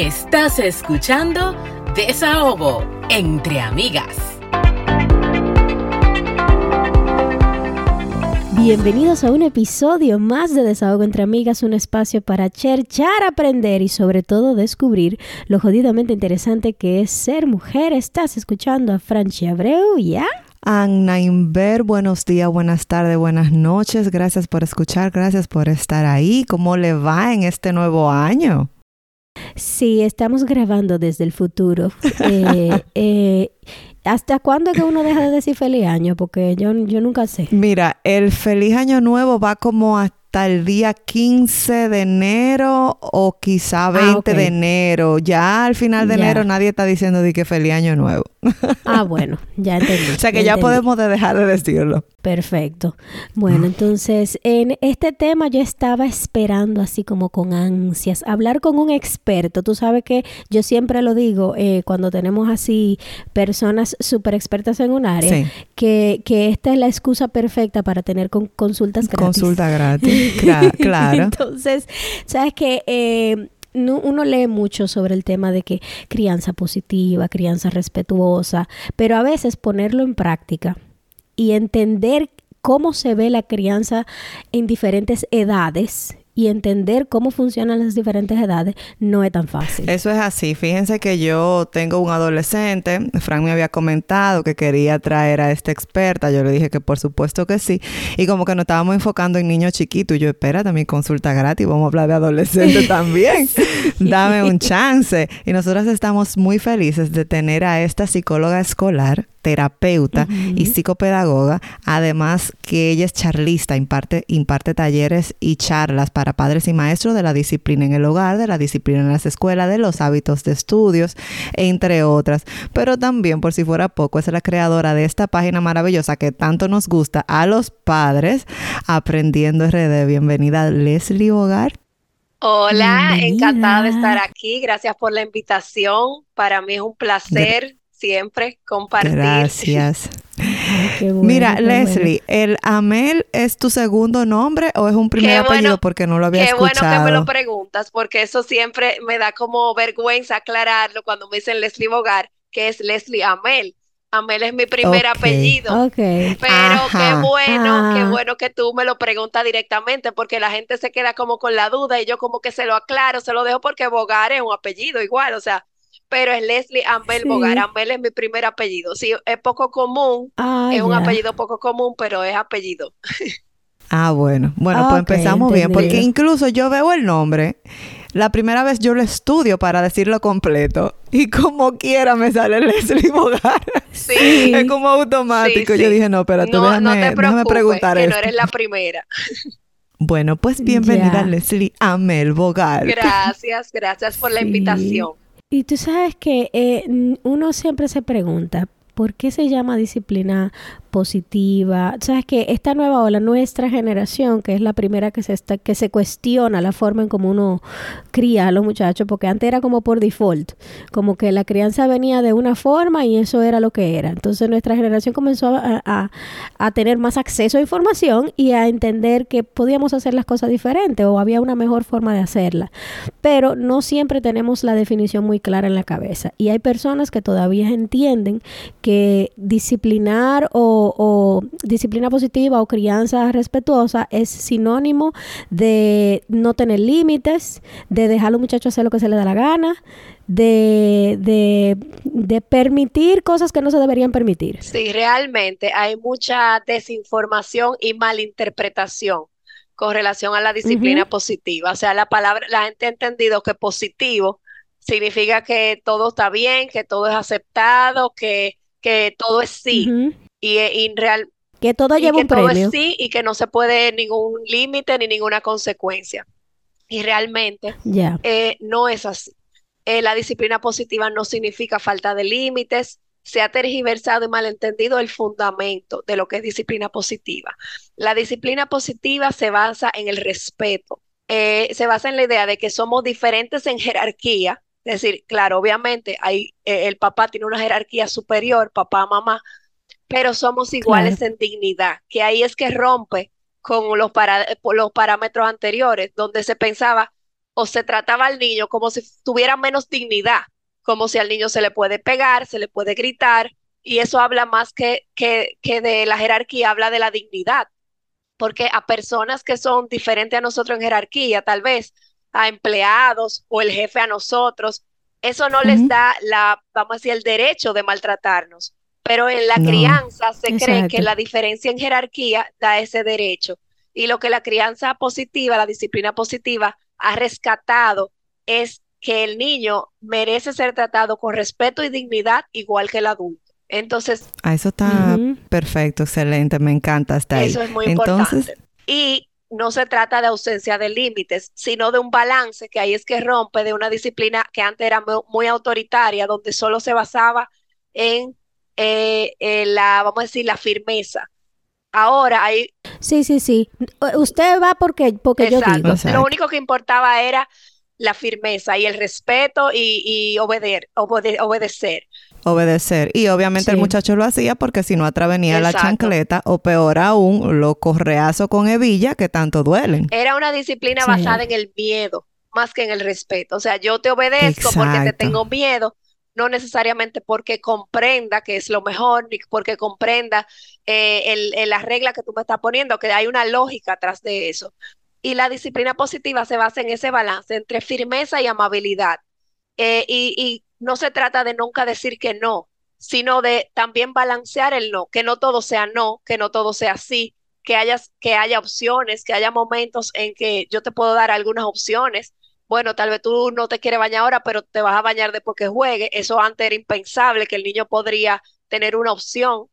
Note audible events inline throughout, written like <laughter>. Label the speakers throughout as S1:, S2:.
S1: Estás escuchando Desahogo entre amigas.
S2: Bienvenidos a un episodio más de Desahogo entre Amigas, un espacio para cherchar, aprender y sobre todo descubrir lo jodidamente interesante que es ser mujer. Estás escuchando a Franchi Abreu, ¿ya?
S3: Anna Inver, buenos días, buenas tardes, buenas noches. Gracias por escuchar, gracias por estar ahí. ¿Cómo le va en este nuevo año?
S2: Sí, estamos grabando desde el futuro. eh, <laughs> eh, ¿Hasta cuándo que uno deja de decir feliz año? Porque yo, yo nunca sé.
S3: Mira, el feliz año nuevo va como hasta el día 15 de enero o quizá 20
S2: Ah,
S3: de enero. Ya al final de
S2: Ya.
S3: enero nadie está diciendo de que feliz año nuevo.
S2: Ah, bueno, ya entendí. <laughs>
S3: o sea que ya podemos de dejar de decirlo.
S2: Perfecto. Bueno, entonces en este tema yo estaba esperando así como con ansias hablar con un experto. Tú sabes que yo siempre lo digo eh, cuando tenemos así personas súper expertas en un área,
S3: Sí.
S2: que, que esta es la excusa perfecta para tener con- consultas gratis.
S3: Consulta gratis. Cla- <laughs> claro.
S2: Entonces, sabes que eh, nu- uno lee mucho sobre el tema de que crianza positiva, crianza respetuosa, pero a veces ponerlo en práctica y entender cómo se ve la crianza en diferentes edades y entender cómo funcionan las diferentes edades no es tan fácil.
S3: Eso es así. Fíjense que yo tengo un adolescente. Frank me había comentado que quería traer a esta experta. Yo le dije que por supuesto que sí. Y como que nos estábamos enfocando en niños chiquitos. Y yo, espérate, mi consulta gratis. Vamos a hablar de adolescentes <laughs> también. Dame un chance. Y nosotras estamos muy felices de tener a esta psicóloga escolar terapeuta y psicopedagoga, además que ella es charlista, imparte, imparte talleres y charlas para padres y maestros de la disciplina en el hogar, de la disciplina en las escuelas, de los hábitos de estudios, entre otras. Pero también, por si fuera poco, es la creadora de esta página maravillosa que tanto nos gusta a los padres, Aprendiendo RD. Bienvenida, Leslie Hogar.
S4: Hola,
S2: Bienvenida.
S4: encantada de estar aquí. Gracias por la invitación. Para mí es un placer siempre compartir.
S3: Gracias.
S2: Qué bueno,
S3: Mira,
S2: qué bueno.
S3: Leslie, ¿el Amel es tu segundo nombre o es un primer
S4: Qué
S3: apellido
S4: bueno-
S3: porque no lo había
S4: Qué bueno que me
S3: escuchado?
S4: lo preguntas, porque eso siempre me da como vergüenza aclararlo cuando me dicen Leslie Bogar, que es Leslie Amel. Amel es mi primer apellido.
S2: Ok.
S4: Pero qué
S3: Ajá.
S4: bueno, qué
S2: Ah.
S4: bueno que tú me lo preguntas directamente, porque la gente se queda como con la duda y yo como que se lo aclaro, se lo dejo porque Bogar es un apellido igual, o sea, pero es Leslie Amel
S2: Sí.
S4: Bogar. Amel es mi primer apellido. Sí, es poco común,
S2: Ah,
S4: es un apellido poco común, pero es apellido.
S3: Ah, bueno. Bueno,
S2: Ah,
S3: pues empezamos bien, porque incluso yo veo el nombre. La primera vez yo lo estudio para decirlo completo y como quiera me sale Leslie Bogar.
S4: Sí. <laughs>
S3: Es como automático.
S4: Sí,
S3: Yo dije, no, espérate,
S4: No,
S3: déjame,
S4: no te
S3: déjame
S4: preocupes,
S3: preguntar
S4: que no eres la primera. <laughs>
S3: Bueno, pues bienvenida
S2: Ya.
S3: Leslie Amel Bogar.
S4: Gracias, gracias por la invitación.
S2: Y tú sabes que eh, uno siempre se pregunta, ¿por qué se llama disciplina positiva? Sabes que esta nueva ola, nuestra generación, que es la primera que se está, que se cuestiona la forma en cómo uno cría a los muchachos, porque antes era como por default, como que la crianza venía de una forma y eso era lo que era. Entonces nuestra generación comenzó a, a- a tener más acceso a información y a entender que podíamos hacer las cosas diferentes o había una mejor forma de hacerla pero no siempre tenemos la definición muy clara en la cabeza. Y hay personas que todavía entienden que disciplinar o, o disciplina positiva o crianza respetuosa es sinónimo de no tener límites, de dejar a los muchachos hacer lo que se les da la gana, de, de, de permitir cosas que no se deberían permitir.
S4: Sí, realmente hay mucha desinformación y malinterpretación con relación a la disciplina positiva. O sea, la palabra, la gente ha entendido que positivo significa que todo está bien, que todo es aceptado, que, que todo es sí. Y, y real,
S2: Que todo
S4: y
S2: lleva
S4: que
S2: un
S4: todo
S2: premio.
S4: es sí y que no se puede ningún límite ni ninguna consecuencia. Y realmente
S2: Ya.
S4: eh, no es así. Eh, la disciplina positiva no significa falta de límites. Se ha tergiversado y malentendido el fundamento de lo que es disciplina positiva. La disciplina positiva se basa en el respeto, eh, se basa en la idea de que somos diferentes en jerarquía. Es decir, claro, obviamente hay, eh, el papá tiene una jerarquía superior, papá, mamá, pero somos iguales en dignidad, que ahí es que rompe con los, para- los parámetros anteriores, donde se pensaba, o se trataba al niño como si tuviera menos dignidad, como si al niño se le puede pegar, se le puede gritar, y eso habla más que, que, que de la jerarquía, habla de la dignidad, porque a personas que son diferentes a nosotros en jerarquía, tal vez a empleados o el jefe a nosotros, eso no les da la, vamos a decir, el derecho de maltratarnos. Pero en la crianza se cree que la diferencia en jerarquía da ese derecho. Y lo que la crianza positiva, la disciplina positiva, ha rescatado es que el niño merece ser tratado con respeto y dignidad igual que el adulto. Entonces...
S3: Ah, eso está perfecto, excelente, me encanta hasta ahí.
S4: Eso es muy importante. Y no se trata de ausencia de límites, sino de un balance que ahí es que rompe de una disciplina que antes era muy, autoritaria, donde solo se basaba en, eh, la, vamos a decir, la firmeza. Ahora hay...
S2: Sí, sí, sí. Usted va porque, porque yo digo.
S4: Lo único que importaba era la firmeza y el respeto y, obedecer
S3: obedecer. Y obviamente el muchacho lo hacía porque si no atrás venía la chancleta o peor aún, los correazos con hebilla que tanto duelen.
S4: Era una disciplina basada en el miedo más que en el respeto. O sea, yo te obedezco porque te tengo miedo, no necesariamente porque comprenda que es lo mejor, ni porque comprenda eh, el, la regla que tú me estás poniendo, que hay una lógica atrás de eso. Y la disciplina positiva se basa en ese balance entre firmeza y amabilidad. Eh, y, y no se trata de nunca decir que no, sino de también balancear el no, que no todo sea no, que no todo sea sí, que haya, que haya opciones, que haya momentos en que yo te puedo dar algunas opciones. Bueno, tal vez tú no te quieres bañar ahora, pero te vas a bañar después que juegue. Eso antes era impensable, que el niño podría tener una opción.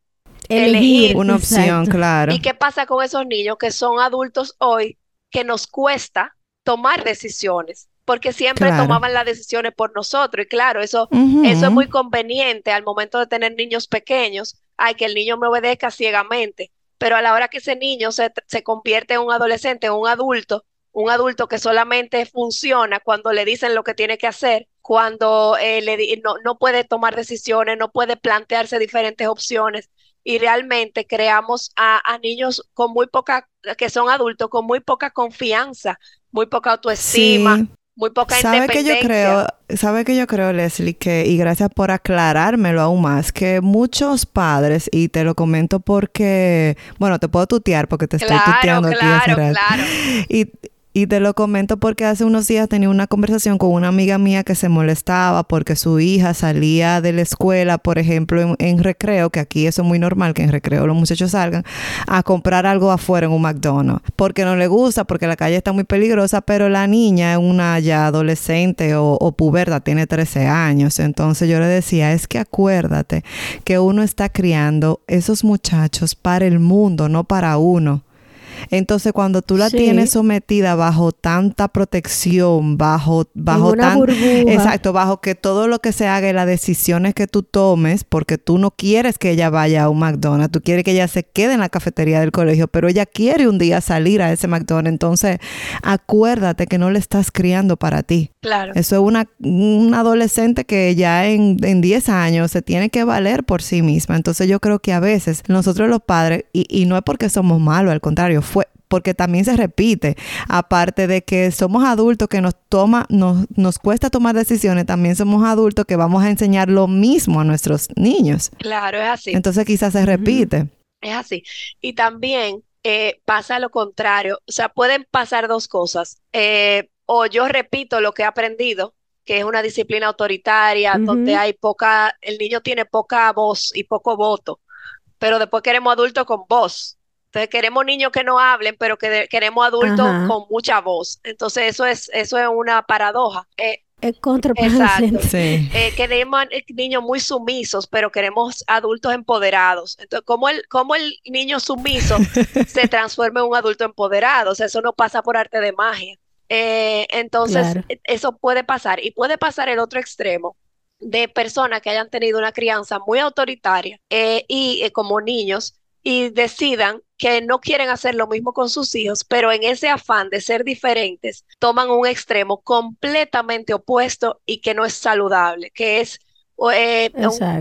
S3: Elegir, una opción, claro.
S4: ¿Y qué pasa con esos niños que son adultos hoy que nos cuesta tomar decisiones? porque siempre tomaban las decisiones por nosotros. Y claro, eso, eso es muy conveniente al momento de tener niños pequeños. Hay que el niño me obedezca ciegamente. Pero a la hora que ese niño se, se convierte en un adolescente, en un adulto, un adulto que solamente funciona cuando le dicen lo que tiene que hacer, cuando eh, le, no, no puede tomar decisiones, no puede plantearse diferentes opciones. Y realmente creamos a, a, niños con muy poca, que son adultos, con muy poca confianza, muy poca autoestima, muy poca ¿Sabe
S3: que yo creo, sabe que yo creo, Leslie, que y gracias por aclarármelo aún más, que muchos padres y te lo comento porque, bueno, te puedo tutear porque te estoy tuteando aquí Claro. Y y te lo comento porque hace unos días tenía una conversación con una amiga mía que se molestaba porque su hija salía de la escuela, por ejemplo, en, recreo, que aquí eso es muy normal, que en recreo los muchachos salgan, a comprar algo afuera en un McDonald's. Porque no le gusta, porque la calle está muy peligrosa, pero la niña es una ya adolescente o, o puberta, tiene 13 años. Entonces yo le decía, es que acuérdate que uno está criando esos muchachos para el mundo, no para uno. Entonces, cuando tú la tienes sometida bajo tanta protección, bajo, bajo tan, exacto, bajo que todo lo que se haga y las decisiones que tú tomes, porque tú no quieres que ella vaya a un McDonald's, tú quieres que ella se quede en la cafetería del colegio, pero ella quiere un día salir a ese McDonald's. Entonces, acuérdate que no le estás criando para ti.
S4: Claro.
S3: Eso es una, un adolescente que ya en, en 10 años se tiene que valer por sí misma. Entonces, yo creo que a veces nosotros los padres, y, y no es porque somos malos, al contrario, porque también se repite, aparte de que somos adultos que nos toma, nos, nos cuesta tomar decisiones, también somos adultos que vamos a enseñar lo mismo a nuestros niños.
S4: Claro, es así.
S3: Entonces quizás se repite.
S4: Es así. Y también eh, pasa lo contrario, o sea, pueden pasar dos cosas. Eh, o yo repito lo que he aprendido, que es una disciplina autoritaria, donde hay poca, el niño tiene poca voz y poco voto, pero después queremos adultos con voz. Entonces queremos niños que no hablen, pero que queremos adultos con mucha voz. Entonces eso es, eso es una paradoja.
S2: Eh, es contraproducente.
S3: Sí.
S4: Eh, queremos niños muy sumisos, pero queremos adultos empoderados. Entonces, ¿cómo el, cómo el niño sumiso <laughs> se transforma en un adulto empoderado? O sea, eso no pasa por arte de magia. Eh, entonces, e, eso puede pasar. Y puede pasar el otro extremo de personas que hayan tenido una crianza muy autoritaria eh, y como niños y decidan que no quieren hacer lo mismo con sus hijos, pero en ese afán de ser diferentes, toman un extremo completamente opuesto y que no es saludable, que es eh,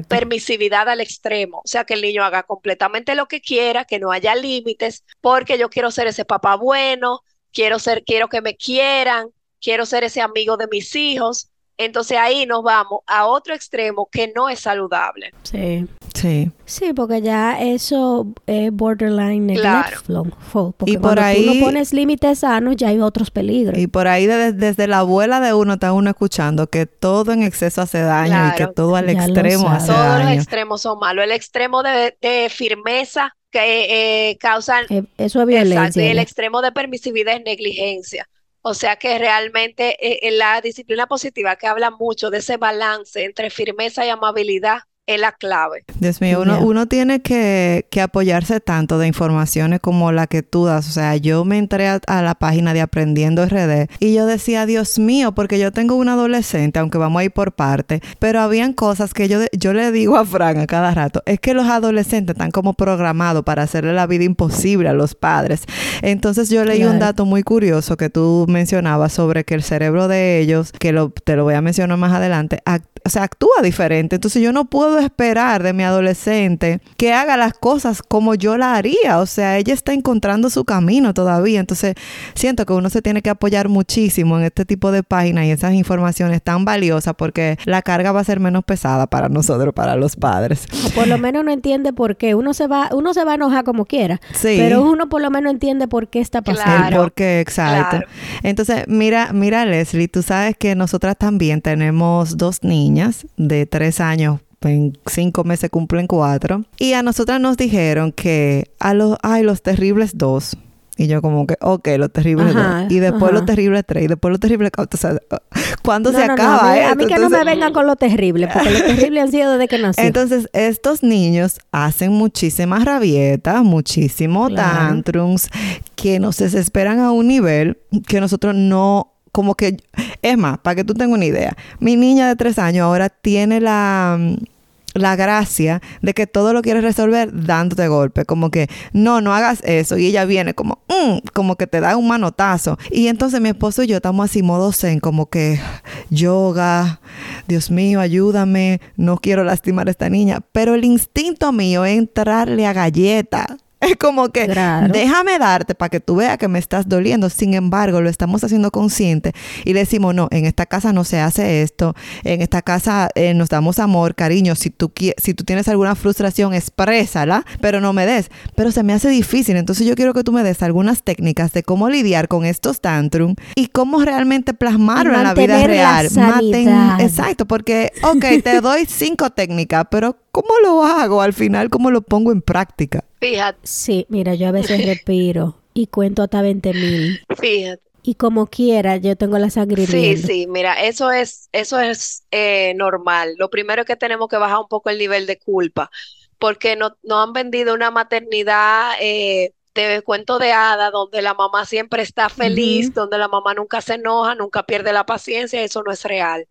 S4: permisividad al extremo, o sea, que el niño haga completamente lo que quiera, que no haya límites, porque yo quiero ser ese papá bueno, quiero ser, quiero que me quieran, quiero ser ese amigo de mis hijos. Entonces ahí nos vamos a otro extremo que no es saludable.
S2: Sí.
S3: Sí.
S2: Sí, porque ya eso es borderline
S4: Claro.
S2: Porque
S3: Y por
S2: cuando tú
S3: ahí-
S2: no pones límites sanos, ya hay otros peligros.
S3: Y por ahí de- desde la abuela de uno está uno escuchando que todo en exceso hace daño y que todo al
S2: Ya
S3: extremo hace
S4: Todos los
S3: daño.
S4: extremos son malos. El extremo de, de firmeza que eh, causan
S2: Eh, eso es
S4: Exacto, y
S2: violencia.
S4: el extremo de permisividad es negligencia. O sea que realmente eh, eh, la disciplina positiva que habla mucho de ese balance entre firmeza y amabilidad es la clave.
S3: Dios mío, uno, uno tiene que, que apoyarse tanto de informaciones como la que tú das. O sea, yo me entré a, a la página de Aprendiendo RD y yo decía, Dios mío, porque yo tengo un adolescente, aunque vamos a ir por parte, pero habían cosas que yo, yo le digo a Fran a cada rato, es que los adolescentes están como programados para hacerle la vida imposible a los padres. Entonces yo leí un dato muy curioso que tú mencionabas sobre que el cerebro de ellos, que lo, te lo voy a mencionar más adelante, o sea, actúa diferente. Entonces yo no puedo esperar de mi adolescente que haga las cosas como yo la haría. O sea, ella está encontrando su camino todavía. Entonces siento que uno se tiene que apoyar muchísimo en este tipo de páginas y esas informaciones tan valiosas porque la carga va a ser menos pesada para nosotros, para los padres.
S2: O por lo menos no entiende por qué. Uno se va, uno se va a enojar como quiera.
S3: Sí.
S2: Pero uno por lo menos entiende por qué está pasando.
S3: El
S4: Claro,
S3: por qué, exacto.
S4: claro.
S3: Entonces, mira, mira, Leslie, tú sabes que nosotras también tenemos dos niñas de tres años. En cinco meses cumplen cuatro. Y a nosotras nos dijeron que a los, ay, los terribles dos. Y yo como que, ok, los terribles
S2: Ajá,
S3: dos. Y después
S2: ajá.
S3: los terribles tres. Y después los terribles cuatro. O sea, ¿cuándo
S2: No,
S3: se
S2: no, no,
S3: acaba
S2: a mí, a
S3: esto?
S2: mí que no me vengan con lo terrible, porque lo terrible han sido desde que nací.
S3: entonces, estos niños hacen muchísimas rabietas, muchísimos
S2: Claro.
S3: tantrums, que nos desesperan a un nivel que nosotros no, como que, es más, para que tú tengas una idea, mi niña de tres años ahora tiene la... la gracia de que todo lo quiere resolver dándote golpe, como que no, no hagas eso y ella viene como, "Mm", como que te da un manotazo y entonces mi esposo y yo estamos así modo zen, como que yoga, Dios mío, ayúdame, no quiero lastimar a esta niña, pero el instinto mío es entrarle a galleta. Es como que
S2: Claro.
S3: déjame darte para que tú veas que me estás doliendo. Sin embargo, lo estamos haciendo consciente y le decimos, no, en esta casa no se hace esto. En esta casa eh, nos damos amor, cariño. Si tú, si tú tienes alguna frustración, exprésala, pero no me des. Pero se me hace difícil. Entonces yo quiero que tú me des algunas técnicas de cómo lidiar con estos tantrum y cómo realmente plasmarlo en la vida
S2: la
S3: real. exacto, porque, ok, te doy cinco técnicas, pero ¿cómo lo hago al final? ¿Cómo lo pongo en práctica?
S4: Fíjate,
S2: Sí, mira, yo a veces respiro y cuento hasta 20 mil.
S4: fíjate.
S2: Y como quiera, yo tengo la sangre
S4: Sí,
S2: hirviendo.
S4: sí, mira, eso es, eso es eh, normal. Lo primero es que tenemos que bajar un poco el nivel de culpa, porque no- nos han vendido una maternidad eh, de cuento de hada, donde la mamá siempre está feliz, donde la mamá nunca se enoja, nunca pierde la paciencia, eso no es real.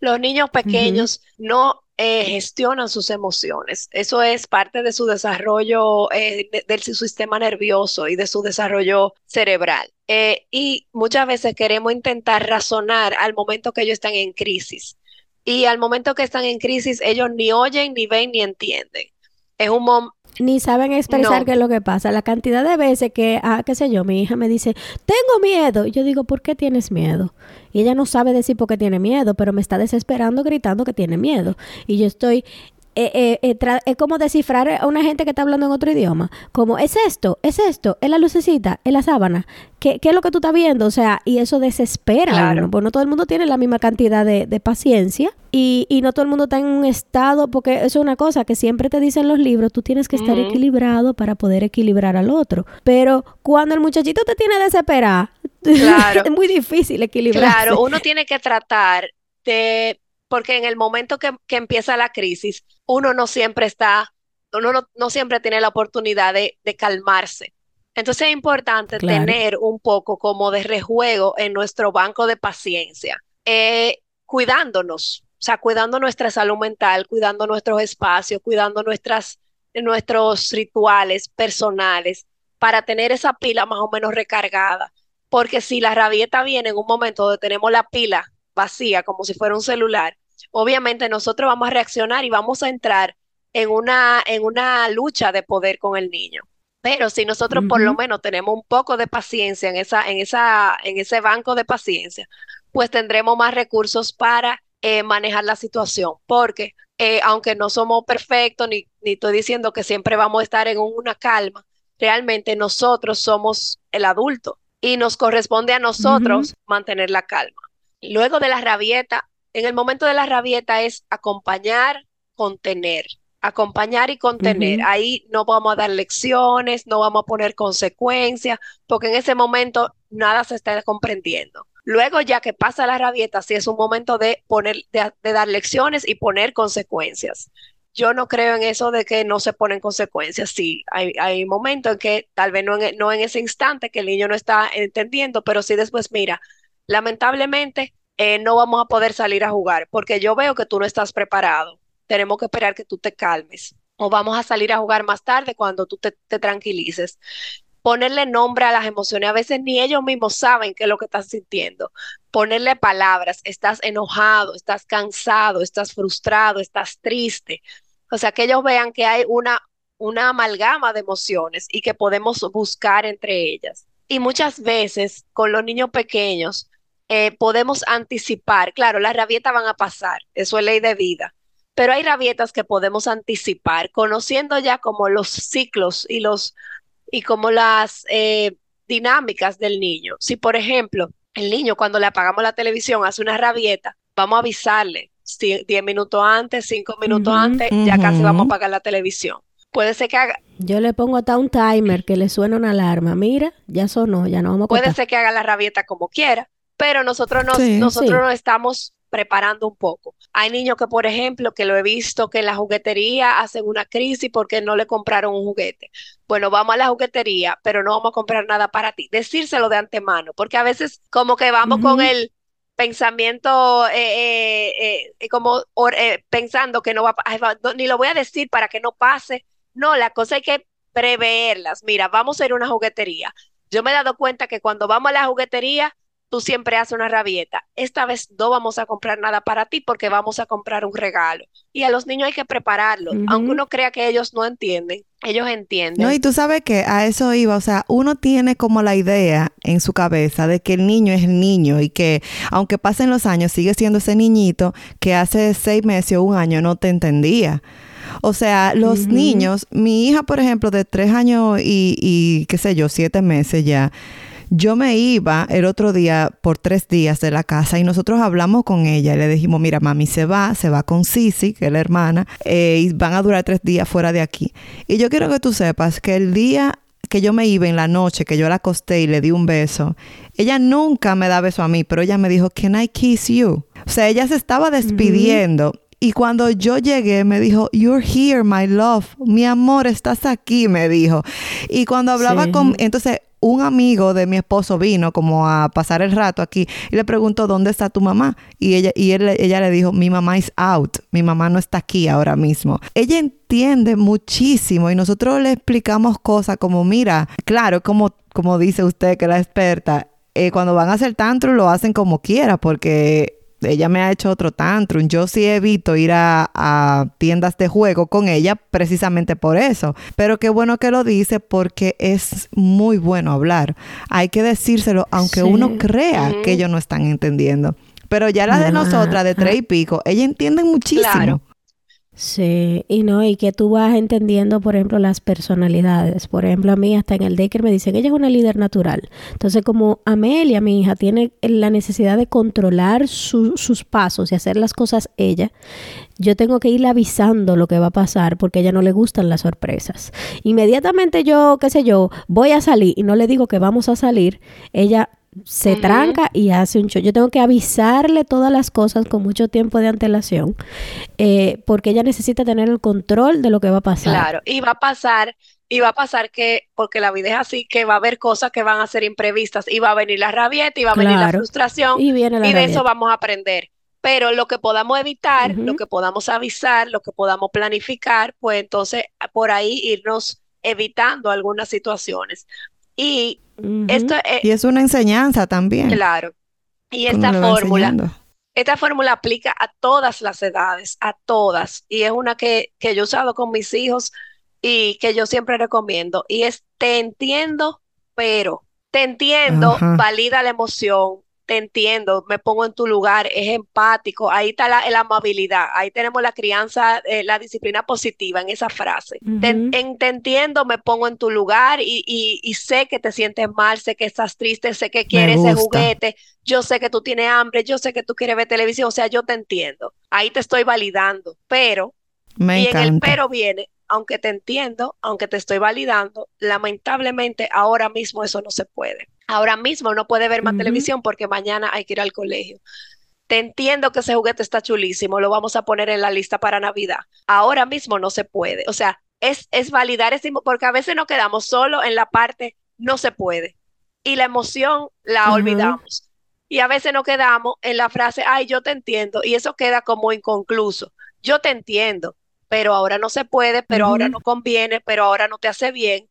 S4: Los niños pequeños no eh, gestionan sus emociones. Eso es parte de su desarrollo eh, de, de su sistema nervioso y de su desarrollo cerebral. Eh, y muchas veces queremos intentar razonar al momento que ellos están en crisis. Y al momento que están en crisis, ellos ni oyen, ni ven, ni entienden. Es un
S2: Ni saben expresar
S4: No.
S2: qué es lo que pasa. La cantidad de veces que, ah, qué sé yo, mi hija me dice, tengo miedo. Y yo digo, ¿por qué tienes miedo? Y ella no sabe decir por qué tiene miedo, pero me está desesperando gritando que tiene miedo. Y yo estoy... eh, eh, eh, es como descifrar a una gente que está hablando en otro idioma. Como, es esto, es esto, es la lucecita, es la sábana. ¿Qué, qué es lo que tú estás viendo? O sea, y eso desespera
S4: Claro.
S2: Porque no todo el mundo tiene la misma cantidad de, de paciencia. Y, y no todo el mundo está en un estado, porque eso es una cosa que siempre te dicen los libros, tú tienes que estar equilibrado para poder equilibrar al otro. Pero cuando el muchachito te tiene desesperada, <laughs>
S4: Claro.
S2: es muy difícil equilibrarse.
S4: Claro, uno tiene que tratar de, porque en el momento que, que empieza la crisis, uno no siempre está, uno no, no siempre tiene la oportunidad de, de calmarse. Entonces es importante
S2: Claro.
S4: tener un poco como de rejuego en nuestro banco de paciencia, eh, cuidándonos, o sea, cuidando nuestra salud mental, cuidando nuestros espacios, cuidando nuestras, nuestros rituales personales para tener esa pila más o menos recargada. Porque si la rabieta viene en un momento donde tenemos la pila vacía, como si fuera un celular, obviamente nosotros vamos a reaccionar y vamos a entrar en una, en una lucha de poder con el niño. Pero si nosotros por lo menos tenemos un poco de paciencia en esa, en esa, en ese banco de paciencia, pues tendremos más recursos para eh, manejar la situación. Porque eh, aunque no somos perfectos, ni, ni estoy diciendo que siempre vamos a estar en una calma, realmente nosotros somos el adulto y nos corresponde a nosotros mantener la calma. Luego de la rabieta, en el momento de la rabieta es acompañar, contener acompañar y contener. Ahí no vamos a dar lecciones, no vamos a poner consecuencias, porque en ese momento nada se está comprendiendo. Luego, ya que pasa la rabieta, sí es un momento de poner, de, dar lecciones y poner consecuencias. Yo no creo en eso de que no se ponen consecuencias. Sí, hay, hay momentos en que tal vez no en, no en ese instante que el niño no está entendiendo, pero sí después, mira, lamentablemente eh, no vamos a poder salir a jugar porque yo veo que tú no estás preparado tenemos que esperar que tú te calmes o vamos a salir a jugar más tarde cuando tú te, tranquilices. Ponerle nombre a las emociones, a veces ni ellos mismos saben qué es lo que estás sintiendo. Ponerle palabras, estás enojado, estás cansado, estás frustrado, estás triste. O sea, que ellos vean que hay una, una amalgama de emociones y que podemos buscar entre ellas. Y muchas veces con los niños pequeños eh, podemos anticipar, claro, las rabietas van a pasar, eso es ley de vida, pero hay rabietas que podemos anticipar, conociendo ya como los ciclos y los y como las eh, dinámicas del niño. Si, por ejemplo, el niño cuando le apagamos la televisión hace una rabieta, vamos a avisarle 10 minutos antes, 5 minutos antes, ya casi vamos a apagar la televisión. Puede ser que haga...
S2: Yo le pongo hasta un timer que le suena una alarma. Mira, ya sonó, ya no vamos a
S4: Puede ser que haga la rabieta como quiera, pero nosotros, nos, nosotros no estamos preparando un poco. Hay niños que, por ejemplo, que lo he visto que en la juguetería hacen una crisis porque no le compraron un juguete. Bueno, vamos a la juguetería, pero no vamos a comprar nada para ti. Decírselo de antemano, porque a veces como que vamos con el pensamiento, eh, eh, eh, como pensando que no va a ni lo voy a decir para que no pase. No, la cosa hay que preverlas. Mira, vamos a ir a una juguetería. Yo me he dado cuenta que cuando vamos a la juguetería, tú siempre haces una rabieta. Esta vez no vamos a comprar nada para ti porque vamos a comprar un regalo. Y a los niños hay que prepararlos. Aunque uno crea que ellos no entienden, ellos entienden.
S3: No, y tú sabes que a eso iba, o sea, uno tiene como la idea en su cabeza de que el niño es el niño y que aunque pasen los años sigue siendo ese niñito que hace seis meses o un año no te entendía. O sea, los niños, mi hija, por ejemplo, de tres años y, y qué sé yo, siete meses ya, yo me iba el otro día por tres días de la casa y nosotros hablamos con ella y le dijimos, mira, mami se va, se va con Sisi, que es la hermana, eh, y van a durar tres días fuera de aquí. Y yo quiero que tú sepas que el día que yo me iba en la noche, que yo la acosté y le di un beso, ella nunca me da beso a mí, pero ella me dijo, can I kiss you? O sea, ella se estaba despidiendo. Y cuando yo llegué, me dijo, You're here, my love. Mi amor, estás aquí, me dijo. Y cuando hablaba con. Entonces, un amigo de mi esposo vino como a pasar el rato aquí y le preguntó dónde está tu mamá y ella y ella le dijo mi mamá is out. Mi mamá no está aquí ahora mismo. Ella entiende muchísimo y nosotros le explicamos cosas como mira claro como como dice usted que la experta eh, cuando van a hacer tantrum lo hacen como quiera porque ella me ha hecho otro tantrum. Yo sí evito ir a, tiendas de juego con ella precisamente por eso. Pero qué bueno que lo dice porque es muy bueno hablar. Hay que decírselo aunque uno crea que ellos no están entendiendo. Pero ya la de nosotras, de tres y pico, ella entiende muchísimo.
S2: Sí, y no, y que tú vas entendiendo, por ejemplo, las personalidades. Por ejemplo, a mí hasta en el Decker me dicen, ella es una líder natural. Entonces, como Amelia, mi hija, tiene la necesidad de controlar sus pasos y hacer las cosas ella, yo tengo que irle avisando lo que va a pasar porque a ella no le gustan las sorpresas. Inmediatamente yo, qué sé yo, voy a salir y no le digo que vamos a salir, ella se tranca y hace un show. Yo tengo que avisarle todas las cosas con mucho tiempo de antelación, eh, porque ella necesita tener el control de lo que va a pasar.
S4: Claro, y va a pasar, y va a pasar que, porque la vida es así, que va a haber cosas que van a ser imprevistas, y va a venir la rabieta, y va a venir la frustración, y, de eso vamos a aprender. Pero lo que podamos evitar, lo que podamos avisar, lo que podamos planificar, pues entonces por ahí irnos evitando algunas situaciones. Y esto es,
S3: y es una enseñanza también.
S4: Claro. Y esta fórmula, esta fórmula aplica a todas las edades, a todas. Y es una que, que yo he usado con mis hijos y que yo siempre recomiendo y es te entiendo, pero te entiendo,
S3: Ajá.
S4: valida la emoción, te entiendo, me pongo en tu lugar, es empático, ahí está la, la amabilidad, ahí tenemos la crianza, eh, la disciplina positiva en esa frase. Te,
S2: Ujú.
S4: en- te entiendo, me pongo en tu lugar y, y- y sé que te sientes mal, sé que estás triste, sé que quieres ese juguete, yo sé que tú tienes hambre, yo sé que tú quieres ver televisión, o sea, yo te entiendo, ahí te estoy validando, pero
S3: Me
S4: y en el pero viene, aunque te entiendo, aunque te estoy validando, lamentablemente ahora mismo eso no se puede. Ahora mismo no puede ver más televisión porque mañana hay que ir al colegio. Te entiendo que ese juguete está chulísimo, lo vamos a poner en la lista para Navidad. Ahora mismo no se puede. O sea, es, es validar ese, porque a veces nos quedamos solo en la parte no se puede. Y la emoción la olvidamos. Y a veces nos quedamos en la frase, ay, yo te entiendo. Y eso queda como inconcluso. Yo te entiendo, pero ahora no se puede, pero ahora no conviene, pero ahora no te hace bien.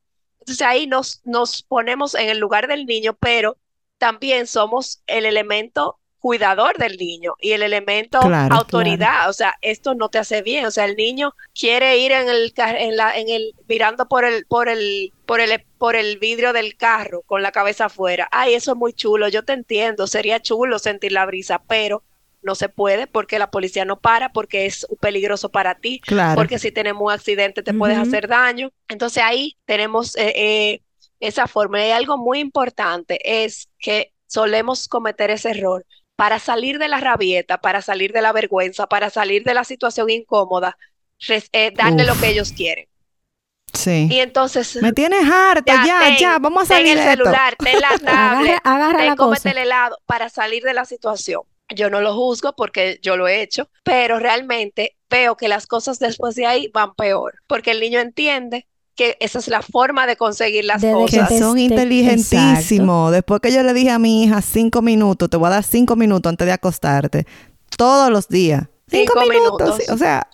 S4: Entonces ahí nos, nos ponemos en el lugar del niño, pero también somos el elemento cuidador del niño y el elemento
S3: Claro,
S4: autoridad. O sea, esto no te hace bien. O sea, el niño quiere ir en el, en la, en el, mirando por el, por el, por el, por el vidrio del carro con la cabeza afuera. Ay, eso es muy chulo. Yo te entiendo. Sería chulo sentir la brisa, pero no se puede porque la policía no para, porque es peligroso para ti
S3: Claro.
S4: porque si tenemos un accidente te puedes hacer daño. Entonces ahí tenemos eh, eh, esa forma. Y algo muy importante es que solemos cometer ese error. Para salir de la rabieta, para salir de la vergüenza, para salir de la situación incómoda, eh, darle lo que ellos quieren.
S3: Sí.
S4: Y entonces,
S3: Me tienes harta, ya,
S4: ten,
S3: ya, vamos a
S4: ten
S3: salir
S4: el
S3: de esto.
S4: celular, ten la <laughs> tablet,
S2: Agarra, agarra
S4: ten,
S2: la
S4: cómete
S2: cosa.
S4: el helado para salir de la situación. Yo no lo juzgo porque yo lo he hecho, pero realmente veo que las cosas después de ahí van peor, porque el niño entiende que esa es la forma de conseguir las
S2: Desde
S3: Que
S2: que
S4: cosas.
S2: te-
S3: son
S2: te-
S3: inteligentísimos. Después que yo le dije a mi hija cinco minutos, te voy a dar cinco minutos antes de acostarte. Todos los días. Cinco,
S4: Cinco
S3: minutos.
S4: minutos.
S3: sí, O sea,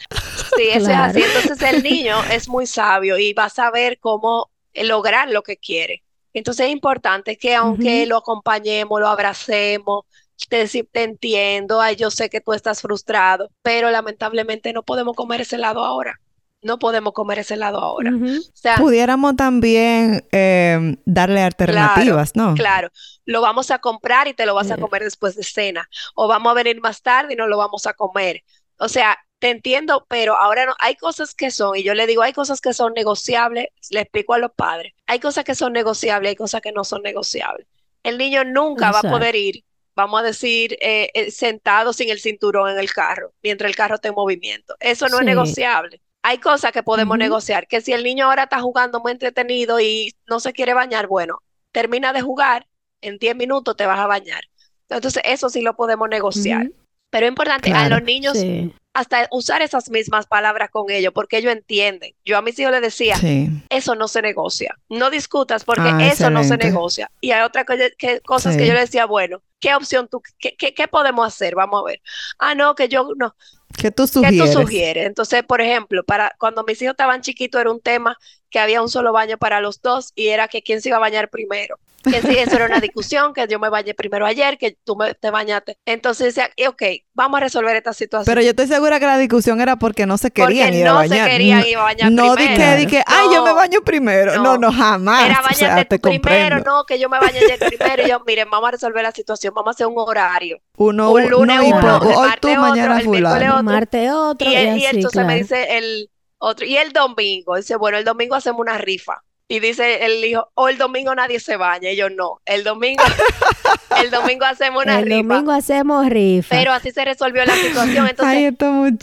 S4: Sí, eso
S2: Claro.
S4: es así. Entonces el niño es muy sabio y va a saber cómo eh, lograr lo que quiere. Entonces es importante que aunque lo acompañemos, lo abracemos, te, te entiendo, ay, yo sé que tú estás frustrado, pero lamentablemente no podemos comer ese helado ahora. No podemos comer ese helado ahora.
S2: Ujú.
S4: O sea,
S3: pudiéramos también eh, darle alternativas, ¿no?
S4: Claro, lo vamos a comprar y te lo vas a
S2: Eh.
S4: comer después de cena. O vamos a venir más tarde y no lo vamos a comer. O sea, te entiendo, pero ahora no, hay cosas que son, y yo le digo, hay cosas que son negociables, le explico a los padres, hay cosas que son negociables, hay cosas que no son negociables. El niño nunca va a poder ir, vamos a decir, eh, eh, sentado sin el cinturón en el carro, mientras el carro está en movimiento. Eso no es negociable. Hay cosas que podemos negociar, que si el niño ahora está jugando muy entretenido y no se quiere bañar, bueno, termina de jugar, en 10 minutos te vas a bañar. Entonces, eso sí lo podemos negociar. Pero es importante a los niños
S2: Sí.
S4: Hasta usar esas mismas palabras con ellos, porque ellos entienden. Yo a mis hijos les decía,
S3: Sí.
S4: eso no se negocia. No discutas porque
S3: Ah,
S4: eso no se negocia. Y hay otras co- que, cosas que yo le decía, bueno, ¿qué opción tú, qué, qué, qué podemos hacer? Vamos a ver. Ah, no, que yo no.
S3: ¿Qué tú
S4: ¿Qué tú
S3: sugieres?
S4: sugieres? Entonces, por ejemplo, para cuando mis hijos estaban chiquitos era un tema que había un solo baño para los dos y era que quién se iba a bañar primero. Que si eso era una <laughs> discusión, que yo me bañé primero ayer, que tú me, te bañaste. Entonces decía, y, ok, vamos a resolver esta situación.
S3: Pero yo estoy segura que la discusión era porque no se
S4: Porque
S3: querían ir a
S4: no
S3: bañar.
S4: se querían
S3: No-
S4: ir a bañar
S3: No di que,
S4: primero.
S3: di que, ay, yo me
S4: No.
S3: baño primero. No,
S4: No.
S3: no, jamás.
S4: Era
S3: O sea,
S4: bañarte
S3: te
S4: tú primero,
S3: comprendo.
S4: no, que yo me bañe ayer primero. Y yo, miren, vamos a resolver la situación, vamos a hacer un horario.
S3: Uno,
S4: un lunes
S3: no, y
S2: uno,
S3: po-
S4: el
S3: hoy
S4: martes
S3: tú,
S4: otro,
S3: mañana
S4: el
S3: fulano.
S4: otro.
S2: Marte otro
S4: Y,
S2: y,
S4: él- y
S2: así,
S4: entonces me dice el otro, y el domingo, dice, bueno, el domingo hacemos una rifa. Y dice el hijo, o el domingo nadie se baña. Y yo, no, el domingo, <laughs> el domingo hacemos una
S2: El
S4: rifa.
S2: domingo hacemos rifa.
S4: Pero así se resolvió la situación. <laughs> Entonces,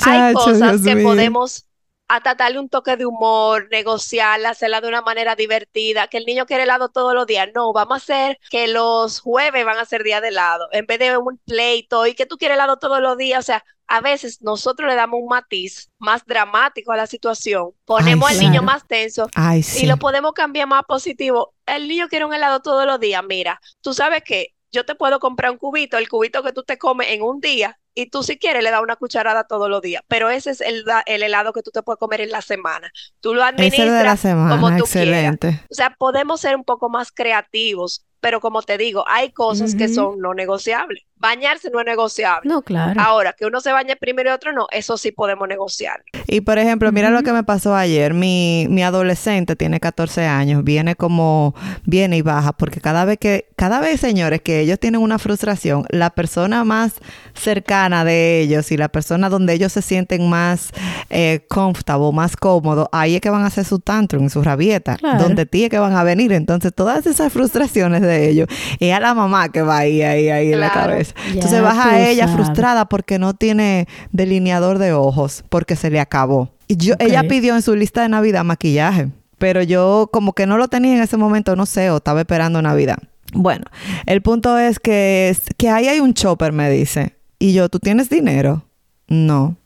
S3: Ay,
S4: hay cosas
S3: Dios
S4: que
S3: mío.
S4: podemos hasta darle un toque de humor, negociarla, hacerla de una manera divertida, que el niño quiere helado todos los días. No, vamos a hacer que los jueves van a ser día de helado, en vez de un pleito y que tú quieres helado todos los días. O sea, a veces nosotros le damos un matiz más dramático a la situación, ponemos
S3: Ay,
S4: al niño más tenso
S3: Ay,
S4: y lo podemos cambiar más positivo. El niño quiere un helado todos los días. Mira, tú sabes que yo te puedo comprar un cubito, el cubito que tú te comes en un día, y tú si quieres le das una cucharada todos los días, pero ese es el, el helado que tú te puedes comer en la semana. Tú lo
S3: Ese de la
S4: administras
S3: semana,
S4: como tú quieras.
S3: excelente.
S4: O sea, podemos ser un poco más creativos, pero como te digo, hay cosas que son no negociables. Bañarse no es negociable.
S2: No, claro.
S4: Ahora, que uno se bañe primero y otro no, eso sí podemos negociar.
S3: Y por ejemplo, mira lo que me pasó ayer. Mi, mi adolescente tiene 14 años, viene como, viene y baja, porque cada vez que, cada vez, señores, que ellos tienen una frustración, la persona más cercana de ellos y la persona donde ellos se sienten más eh, comfortable, más cómodo, ahí es que van a hacer su tantrum, su rabieta,
S2: Claro.
S3: donde ti es que van a venir. Entonces, todas esas frustraciones de ellos, y a la mamá que va ahí, ahí, ahí en la
S4: Claro.
S2: Ya
S3: Entonces baja
S2: tú
S3: ella
S2: sabes.
S3: frustrada porque no tiene delineador de ojos, porque se le acabó. Y yo, ella pidió en su lista de Navidad maquillaje, pero yo como que no lo tenía en ese momento, no sé, o estaba esperando Navidad. Bueno, el punto es que, es- que ahí hay un chopper, me dice. Y yo, ¿tú tienes dinero? No.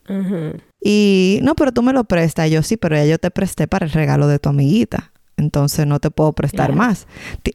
S3: Y no, pero tú me lo prestas. Y yo sí, pero ya yo te presté para el regalo de tu amiguita. Entonces no te puedo prestar
S2: Claro.
S3: más.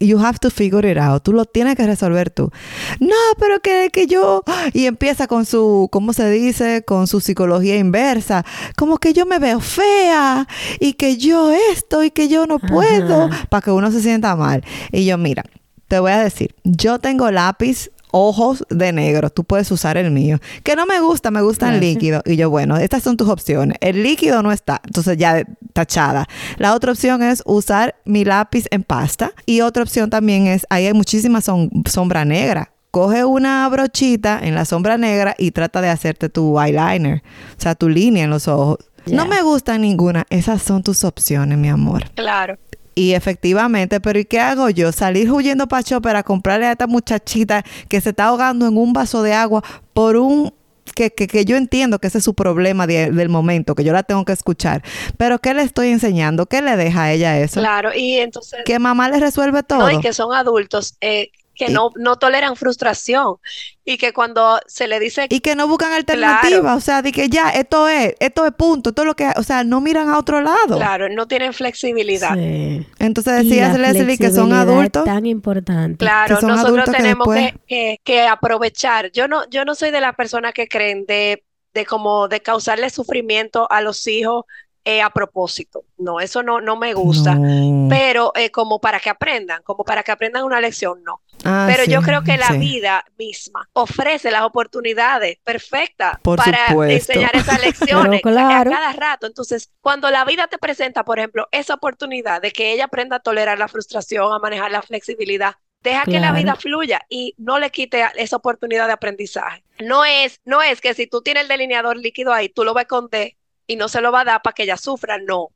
S3: You have to figure it out. Tú lo tienes que resolver tú. No, pero que, que yo. Y empieza con su, ¿cómo se dice? Con su psicología inversa. Como que yo me veo fea y que yo esto y que yo no puedo. Para que uno se sienta mal. Y yo, mira, te voy a decir, yo tengo lápiz ojos de negro, tú puedes usar el mío. Que no me gusta, me gusta el
S2: Gracias.
S3: líquido. Y yo, bueno, estas son tus opciones. El líquido no está, entonces ya tachada. La otra opción es usar mi lápiz en pasta. Y otra opción también es, ahí hay muchísima som- sombra negra. Coge una brochita en la sombra negra y trata de hacerte tu eyeliner, o sea, tu línea en los ojos. No me gusta ninguna. Esas son tus opciones, mi amor.
S4: Claro.
S3: Y efectivamente, pero ¿y qué hago yo? Salir huyendo para Chopper a comprarle a esta muchachita que se está ahogando en un vaso de agua por un... Que, que, que yo entiendo que ese es su problema de- del momento, que yo la tengo que escuchar. Pero ¿qué le estoy enseñando? ¿Qué le deja a ella eso?
S4: Claro, y entonces,
S3: Que mamá le resuelve todo.
S4: no, y que son adultos eh, que
S3: Y-
S4: no, no toleran frustración y que cuando se le dice,
S3: Y que no buscan alternativas. O sea, de que ya, esto es, esto es punto, es lo que... O sea, no miran a otro lado.
S4: claro, no tienen flexibilidad.
S2: Sí.
S3: Entonces decías, Leslie, que son adultos.
S2: tan importante.
S4: Claro,
S3: que son
S4: nosotros
S3: que
S4: tenemos
S3: después-
S4: que, que- que aprovechar. Yo no, yo no soy de las personas que creen de, de como de causarle sufrimiento a los hijos eh, a propósito. No, eso no, no me gusta.
S3: No.
S4: Pero eh, como para que aprendan, como para que aprendan una lección, no.
S3: Ah,
S4: Pero yo creo que la
S3: sí.
S4: vida misma ofrece las oportunidades perfectas
S3: Por
S4: para
S3: supuesto.
S4: enseñar esas <laughs> lecciones
S2: claro.
S4: a cada rato. Entonces, cuando la vida te presenta, por ejemplo, esa oportunidad de que ella aprenda a tolerar la frustración, a manejar la flexibilidad, deja que la vida fluya y no le quite esa oportunidad de aprendizaje. No es, no es que si tú tienes el delineador líquido ahí, tú lo vas a esconder y no se lo va a dar para que ella sufra, no.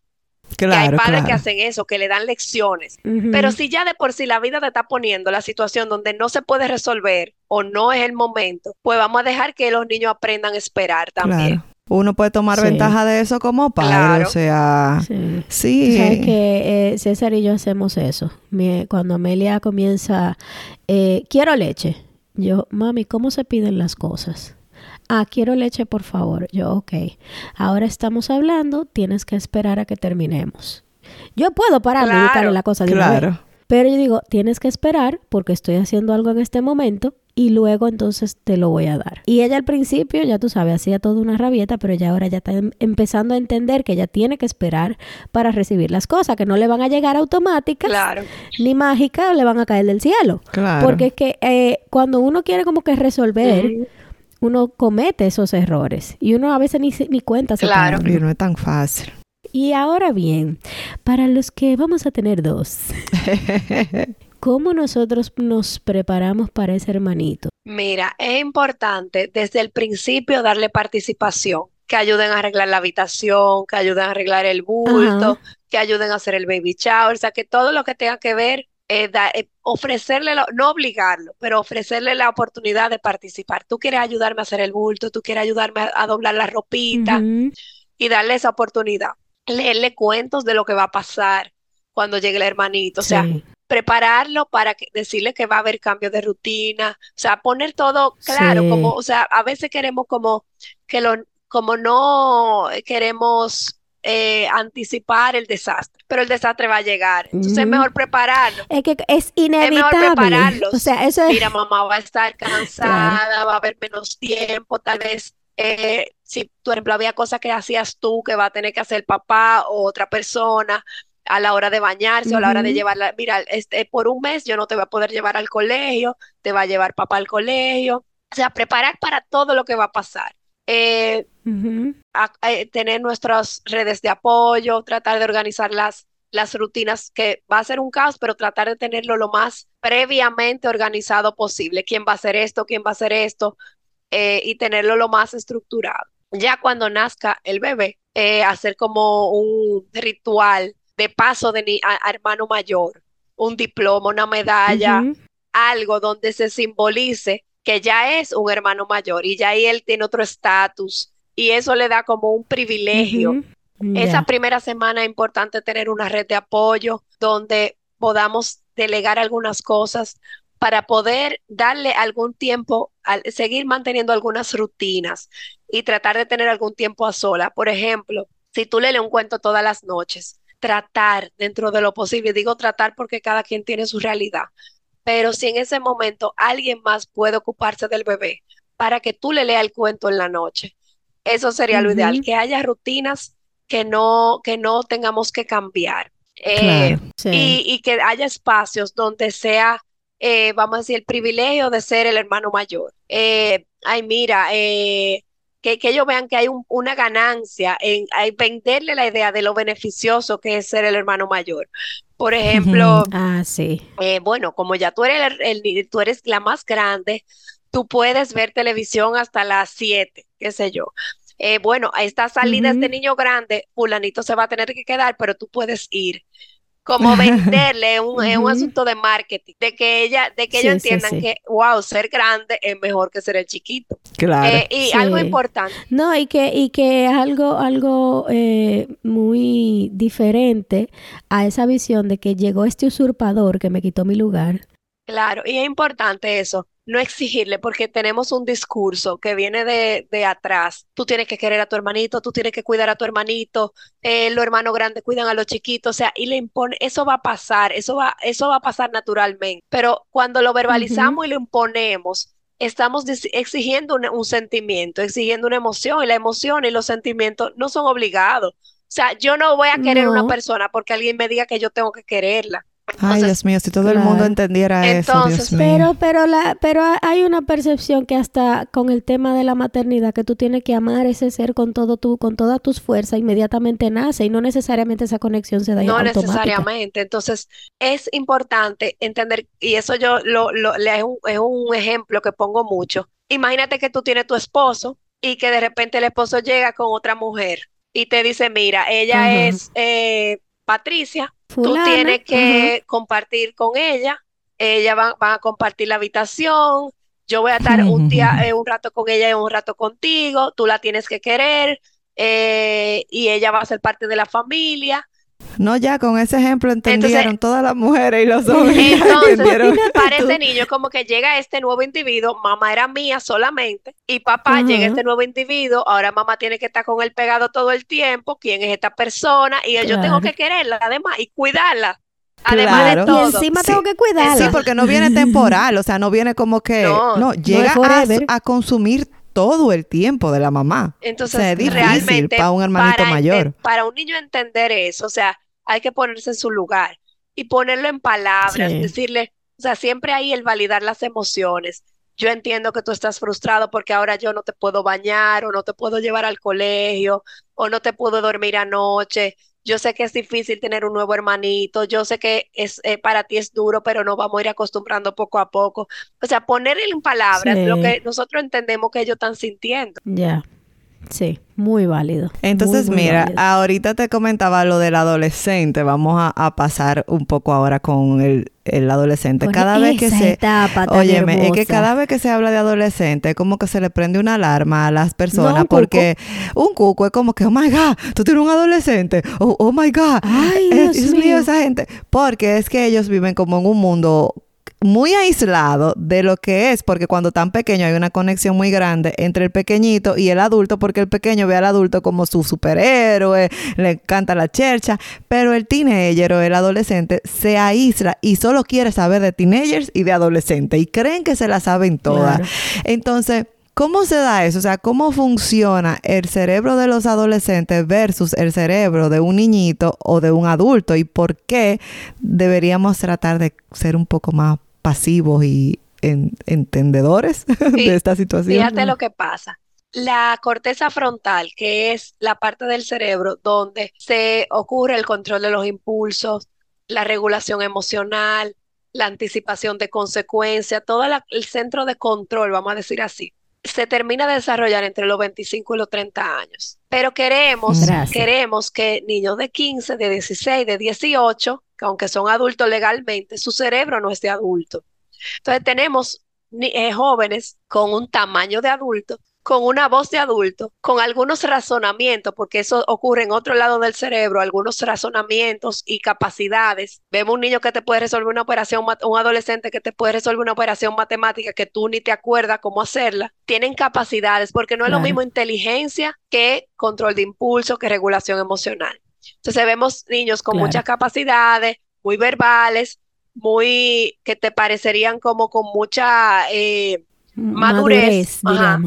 S4: que hay
S3: Claro,
S4: padres
S3: claro.
S4: que hacen eso, que le dan lecciones. Pero si ya de por sí la vida te está poniendo la situación donde no se puede resolver o no es el momento, pues vamos a dejar que los niños aprendan a esperar también.
S3: Claro. Uno puede tomar
S2: Sí.
S3: ventaja de eso como padre,
S4: Claro.
S3: o sea,
S2: Sí.
S3: sí.
S2: Tú sabes que eh, César y yo hacemos eso. Mi- cuando Amelia comienza, eh, quiero leche. Yo, mami, ¿cómo se piden las cosas? Ah, quiero leche, por favor. Yo, ok. Ahora estamos hablando, tienes que esperar a que terminemos. Yo puedo pararme y
S4: Claro.
S2: buscarle la cosa de una vez.
S3: Claro.
S2: Pero yo digo, tienes que esperar porque estoy haciendo algo en este momento y luego entonces te lo voy a dar. Y ella al principio, ya tú sabes, hacía toda una rabieta, pero ya ahora ya está em- empezando a entender que ella tiene que esperar para recibir las cosas, que no le van a llegar automáticas
S4: Claro,
S2: ni mágicas le van a caer del cielo.
S3: Claro.
S2: Porque es que eh, cuando uno quiere como que resolver. Uno comete esos errores y uno a veces ni, se- ni cuenta
S4: Claro.
S3: Y no es tan fácil.
S2: Y ahora bien, para los que vamos a tener dos, <laughs> ¿cómo nosotros nos preparamos para ese hermanito?
S4: Mira, es importante desde el principio darle participación, que ayuden a arreglar la habitación, que ayuden a arreglar el bulto, que ayuden a hacer el baby shower, o sea, que todo lo que tenga que ver, eh, da- eh, ofrecerle, no obligarlo, pero ofrecerle la oportunidad de participar. Tú quieres ayudarme a hacer el bulto, tú quieres ayudarme a, a doblar la ropita y darle esa oportunidad. Leerle cuentos de lo que va a pasar cuando llegue el hermanito, o sea,
S2: Sí.
S4: prepararlo para que, decirle que va a haber cambios de rutina, o sea, poner todo claro,
S2: Sí.
S4: como, o sea, a veces queremos como que lo, como no queremos eh, anticipar el desastre, pero el desastre va a llegar, entonces es mejor prepararlo.
S2: Es que es
S4: mejor
S2: inevitable.
S4: prepararlos.
S2: O sea, eso es...
S4: Mira, mamá va a estar cansada, va a haber menos tiempo, tal vez, eh, si, por ejemplo, había cosas que hacías tú que va a tener que hacer papá o otra persona a la hora de bañarse o a la hora de llevarla. Mira, este, por un mes yo no te voy a poder llevar al colegio, te va a llevar papá al colegio. O sea, preparar para todo lo que va a pasar. Eh, a- a- tener nuestras redes de apoyo, tratar de organizar las, las rutinas, que va a ser un caos, pero tratar de tenerlo lo más previamente organizado posible. ¿Quién va a hacer esto? ¿Quién va a hacer esto? Eh, y tenerlo lo más estructurado. Ya cuando nazca el bebé, eh, hacer como un ritual de paso de ni- a, a hermano mayor, un diploma, una medalla, algo donde se simbolice que ya es un hermano mayor y ya ahí él tiene otro estatus y eso le da como un privilegio. Esa primera semana es importante tener una red de apoyo donde podamos delegar algunas cosas para poder darle algún tiempo, al, seguir manteniendo algunas rutinas y tratar de tener algún tiempo a sola. Por ejemplo, si tú le lees un cuento todas las noches, tratar dentro de lo posible, digo tratar porque cada quien tiene su realidad, pero si en ese momento alguien más puede ocuparse del bebé para que tú le leas el cuento en la noche, eso sería lo ideal, que haya rutinas que no, que no tengamos que cambiar. Eh,
S3: Claro.
S2: Sí.
S4: y, y que haya espacios donde sea, eh, vamos a decir, el privilegio de ser el hermano mayor. Eh, ay, mira, eh, que, que ellos vean que hay un- una ganancia en, venderle la idea de lo beneficioso que es ser el hermano mayor. Por ejemplo,
S2: Ah, sí.
S4: eh, bueno, como ya tú eres, el, el- tú eres la más grande, tú puedes ver televisión hasta las 7, qué sé yo. Eh, bueno, a esta salida
S2: Ujú.
S4: este niño grande, fulanito se va a tener que quedar, pero tú puedes ir. Como <laughs> venderle un, es un asunto de marketing, de que ella, de que ellos
S2: Sí, sí,
S4: entiendan
S2: sí.
S4: que, wow, ser grande es mejor que ser el chiquito.
S3: Claro.
S4: Eh, y algo importante,
S2: No, y que, y que es algo, algo eh, muy diferente a esa visión de que llegó este usurpador que me quitó mi lugar.
S4: Claro, y es importante eso, no exigirle, porque tenemos un discurso que viene de, de atrás. Tú tienes que querer a tu hermanito, tú tienes que cuidar a tu hermanito, eh, los hermanos grandes cuidan a los chiquitos, o sea, y le impone, eso va a pasar, eso va, eso va a pasar naturalmente. Pero cuando lo verbalizamos y lo imponemos, estamos exigiendo un, un sentimiento, exigiendo una emoción, y la emoción y los sentimientos no son obligados. O sea, yo no voy a querer una
S2: No.
S4: persona porque alguien me diga que yo tengo que quererla.
S3: Ay,
S4: Entonces,
S3: Dios mío, si todo el mundo entendiera eso,
S4: Entonces,
S3: Dios mío.
S2: Pero, pero la, pero ha- hay una percepción que hasta con el tema de la maternidad, que tú tienes que amar ese ser con todo tu, con todas tus fuerzas, inmediatamente nace, y no necesariamente esa conexión se da
S4: No
S2: automática.
S4: necesariamente. Entonces, es importante entender, y eso yo lo, lo- le- es un, es un ejemplo que pongo mucho. Imagínate que tú tienes tu esposo y que de repente el esposo llega con otra mujer y te dice, mira, ella
S2: Ajá.
S4: es eh, Patricia, tú
S2: Fulana,
S4: tienes que compartir con ella, ella va, van a compartir la habitación, yo voy a estar un <laughs> día, eh, un rato con ella y un rato contigo, tú la tienes que querer eh, y ella va a ser parte de la familia.
S3: No, ya con ese ejemplo entendieron
S4: Entonces-
S3: todas las mujeres y los hombres.
S4: Entonces, <laughs>
S3: entendieron. <laughs>
S4: para ese niño, como que llega este nuevo individuo, mamá era mía solamente, y papá llega este nuevo individuo, ahora mamá tiene que estar con él pegado todo el tiempo, quién es esta persona, y yo tengo que quererla, además, y cuidarla, además
S3: Claro.
S4: de
S2: Y
S4: todo.
S2: encima
S3: Sí.
S2: tengo que cuidarla.
S3: Sí, porque no viene temporal, o sea, no viene como que,
S4: No,
S3: llega a, consumir todo el tiempo de la mamá.
S4: Entonces,
S3: o sea, es difícil
S4: realmente,
S3: para un hermanito
S4: para,
S3: mayor.
S4: para un niño entender eso, o sea, hay que ponerse en su lugar y ponerlo en palabras,
S2: Sí.
S4: decirle, o sea, siempre ahí el validar las emociones. Yo entiendo que tú estás frustrado porque ahora yo no te puedo bañar o no te puedo llevar al colegio o no te puedo dormir anoche. Yo sé que es difícil tener un nuevo hermanito, yo sé que es eh, para ti es duro, pero nos vamos a ir acostumbrando poco a poco. O sea, poner en palabras lo que nosotros entendemos que ellos están sintiendo.
S2: Ya, sí, muy válido.
S3: Entonces,
S2: muy, muy
S3: mira,
S2: válido.
S3: ahorita te comentaba lo del adolescente. Vamos a, a pasar un poco ahora con el, el adolescente. Cada vez que se... Óyeme, es que cada vez que se habla de adolescente, es como que se le prende una alarma a las personas,
S2: No, un
S3: porque un cuco es como que, oh my God, tú tienes un adolescente, oh, oh my God,
S2: Ay,
S3: Eh,
S2: Dios
S3: mío. esa gente, porque es que ellos viven como en un mundo muy aislado de lo que es, porque cuando tan pequeño hay una conexión muy grande entre el pequeñito y el adulto, porque el pequeño ve al adulto como su superhéroe, le encanta la chercha, pero el teenager o el adolescente se aísla y solo quiere saber de teenagers y de adolescentes y creen que se la saben todas.
S2: Claro.
S3: Entonces, ¿Cómo se da eso? O sea, ¿cómo funciona el cerebro de los adolescentes versus el cerebro de un niñito o de un adulto? ¿Y por qué deberíamos tratar de ser un poco más pasivos y entendedores <laughs> de esta situación.
S4: Fíjate lo que pasa. La corteza frontal, que es la parte del cerebro donde se ocurre el control de los impulsos, la regulación emocional, la anticipación de consecuencias, todo el centro de control, vamos a decir así, se termina de desarrollar entre los 25 y los 30 años. Pero queremos, queremos que niños de 15, de 16, de 18, que aunque son adultos legalmente, su cerebro no esté adulto. Entonces tenemos eh, jóvenes con un tamaño de adulto, con una voz de adulto, con algunos razonamientos, porque eso ocurre en otro lado del cerebro, algunos razonamientos y capacidades. Vemos un niño que te puede resolver una operación, un adolescente que te puede resolver una operación matemática que tú ni te acuerdas cómo hacerla. Tienen capacidades, porque no es lo mismo inteligencia que control de impulso, que regulación emocional. Entonces vemos niños con muchas capacidades, muy verbales, muy que te parecerían como con mucha eh, madurez,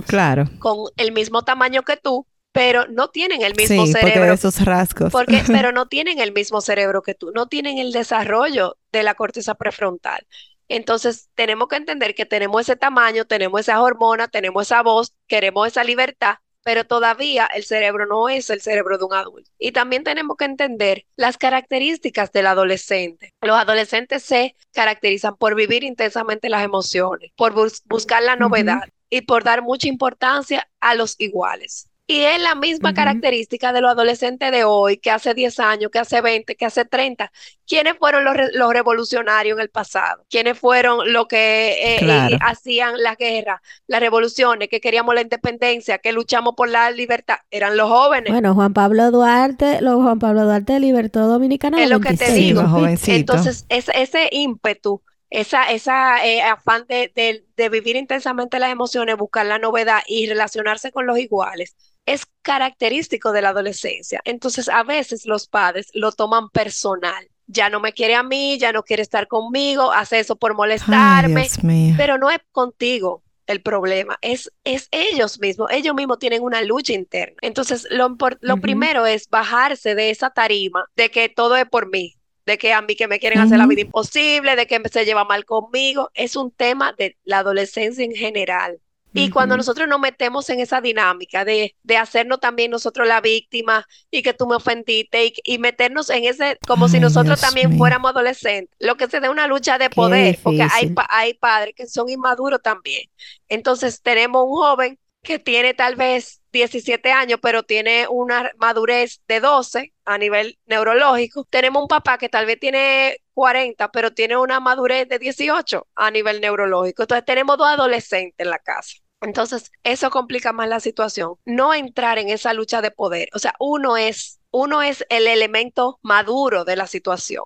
S3: claro.
S4: con el mismo tamaño que tú, pero no tienen el mismo cerebro.
S3: Porque esos rasgos.
S4: Porque, <laughs> pero no tienen el mismo cerebro que tú, no tienen el desarrollo de la corteza prefrontal. Entonces, tenemos que entender que tenemos ese tamaño, tenemos esa hormona, tenemos esa voz, queremos esa libertad, pero todavía el cerebro no es el cerebro de un adulto. Y también tenemos que entender las características del adolescente. Los adolescentes se caracterizan por vivir intensamente las emociones, por buscar la novedad y por dar mucha importancia a los iguales. Y es la misma característica de los adolescentes de hoy, que hace 10 años, que hace 20, que hace 30. ¿Quiénes fueron los, los revolucionarios en el pasado? ¿Quiénes fueron los que eh, eh, hacían la guerra, las revoluciones, que queríamos la independencia, que luchamos por la libertad? Eran los jóvenes.
S2: Bueno, Juan Pablo Duarte, los Juan Pablo Duarte libertó Dominicana.
S4: Es lo que te digo. Entonces, ese ímpetu esa, esa eh, afán de, de, vivir intensamente las emociones, buscar la novedad y relacionarse con los iguales, es característico de la adolescencia. Entonces, a veces los padres lo toman personal. Ya no me quiere a mí, ya no quiere estar conmigo, hace eso por molestarme, pero no es contigo el problema, es, es ellos mismos, ellos mismos tienen una lucha interna. Entonces, lo, lo primero es bajarse de esa tarima de que todo es por mí, de que a mí que me quieren hacer la vida imposible, de que se lleva mal conmigo, es un tema de la adolescencia en general. Y cuando nosotros nos metemos en esa dinámica de, de, hacernos también nosotros la víctima y que tú me ofendiste y, meternos en ese, como si nosotros también fuéramos adolescentes, lo que se da una lucha de poder, porque hay, hay padres que son inmaduros también. Entonces tenemos un joven que tiene tal vez 17 años, pero tiene una madurez de 12 a nivel neurológico. Tenemos un papá que tal vez tiene 40, pero tiene una madurez de 18 a nivel neurológico. Entonces tenemos dos adolescentes en la casa. Entonces, eso complica más la situación. No entrar en esa lucha de poder. O sea, uno es, uno es el elemento maduro de la situación.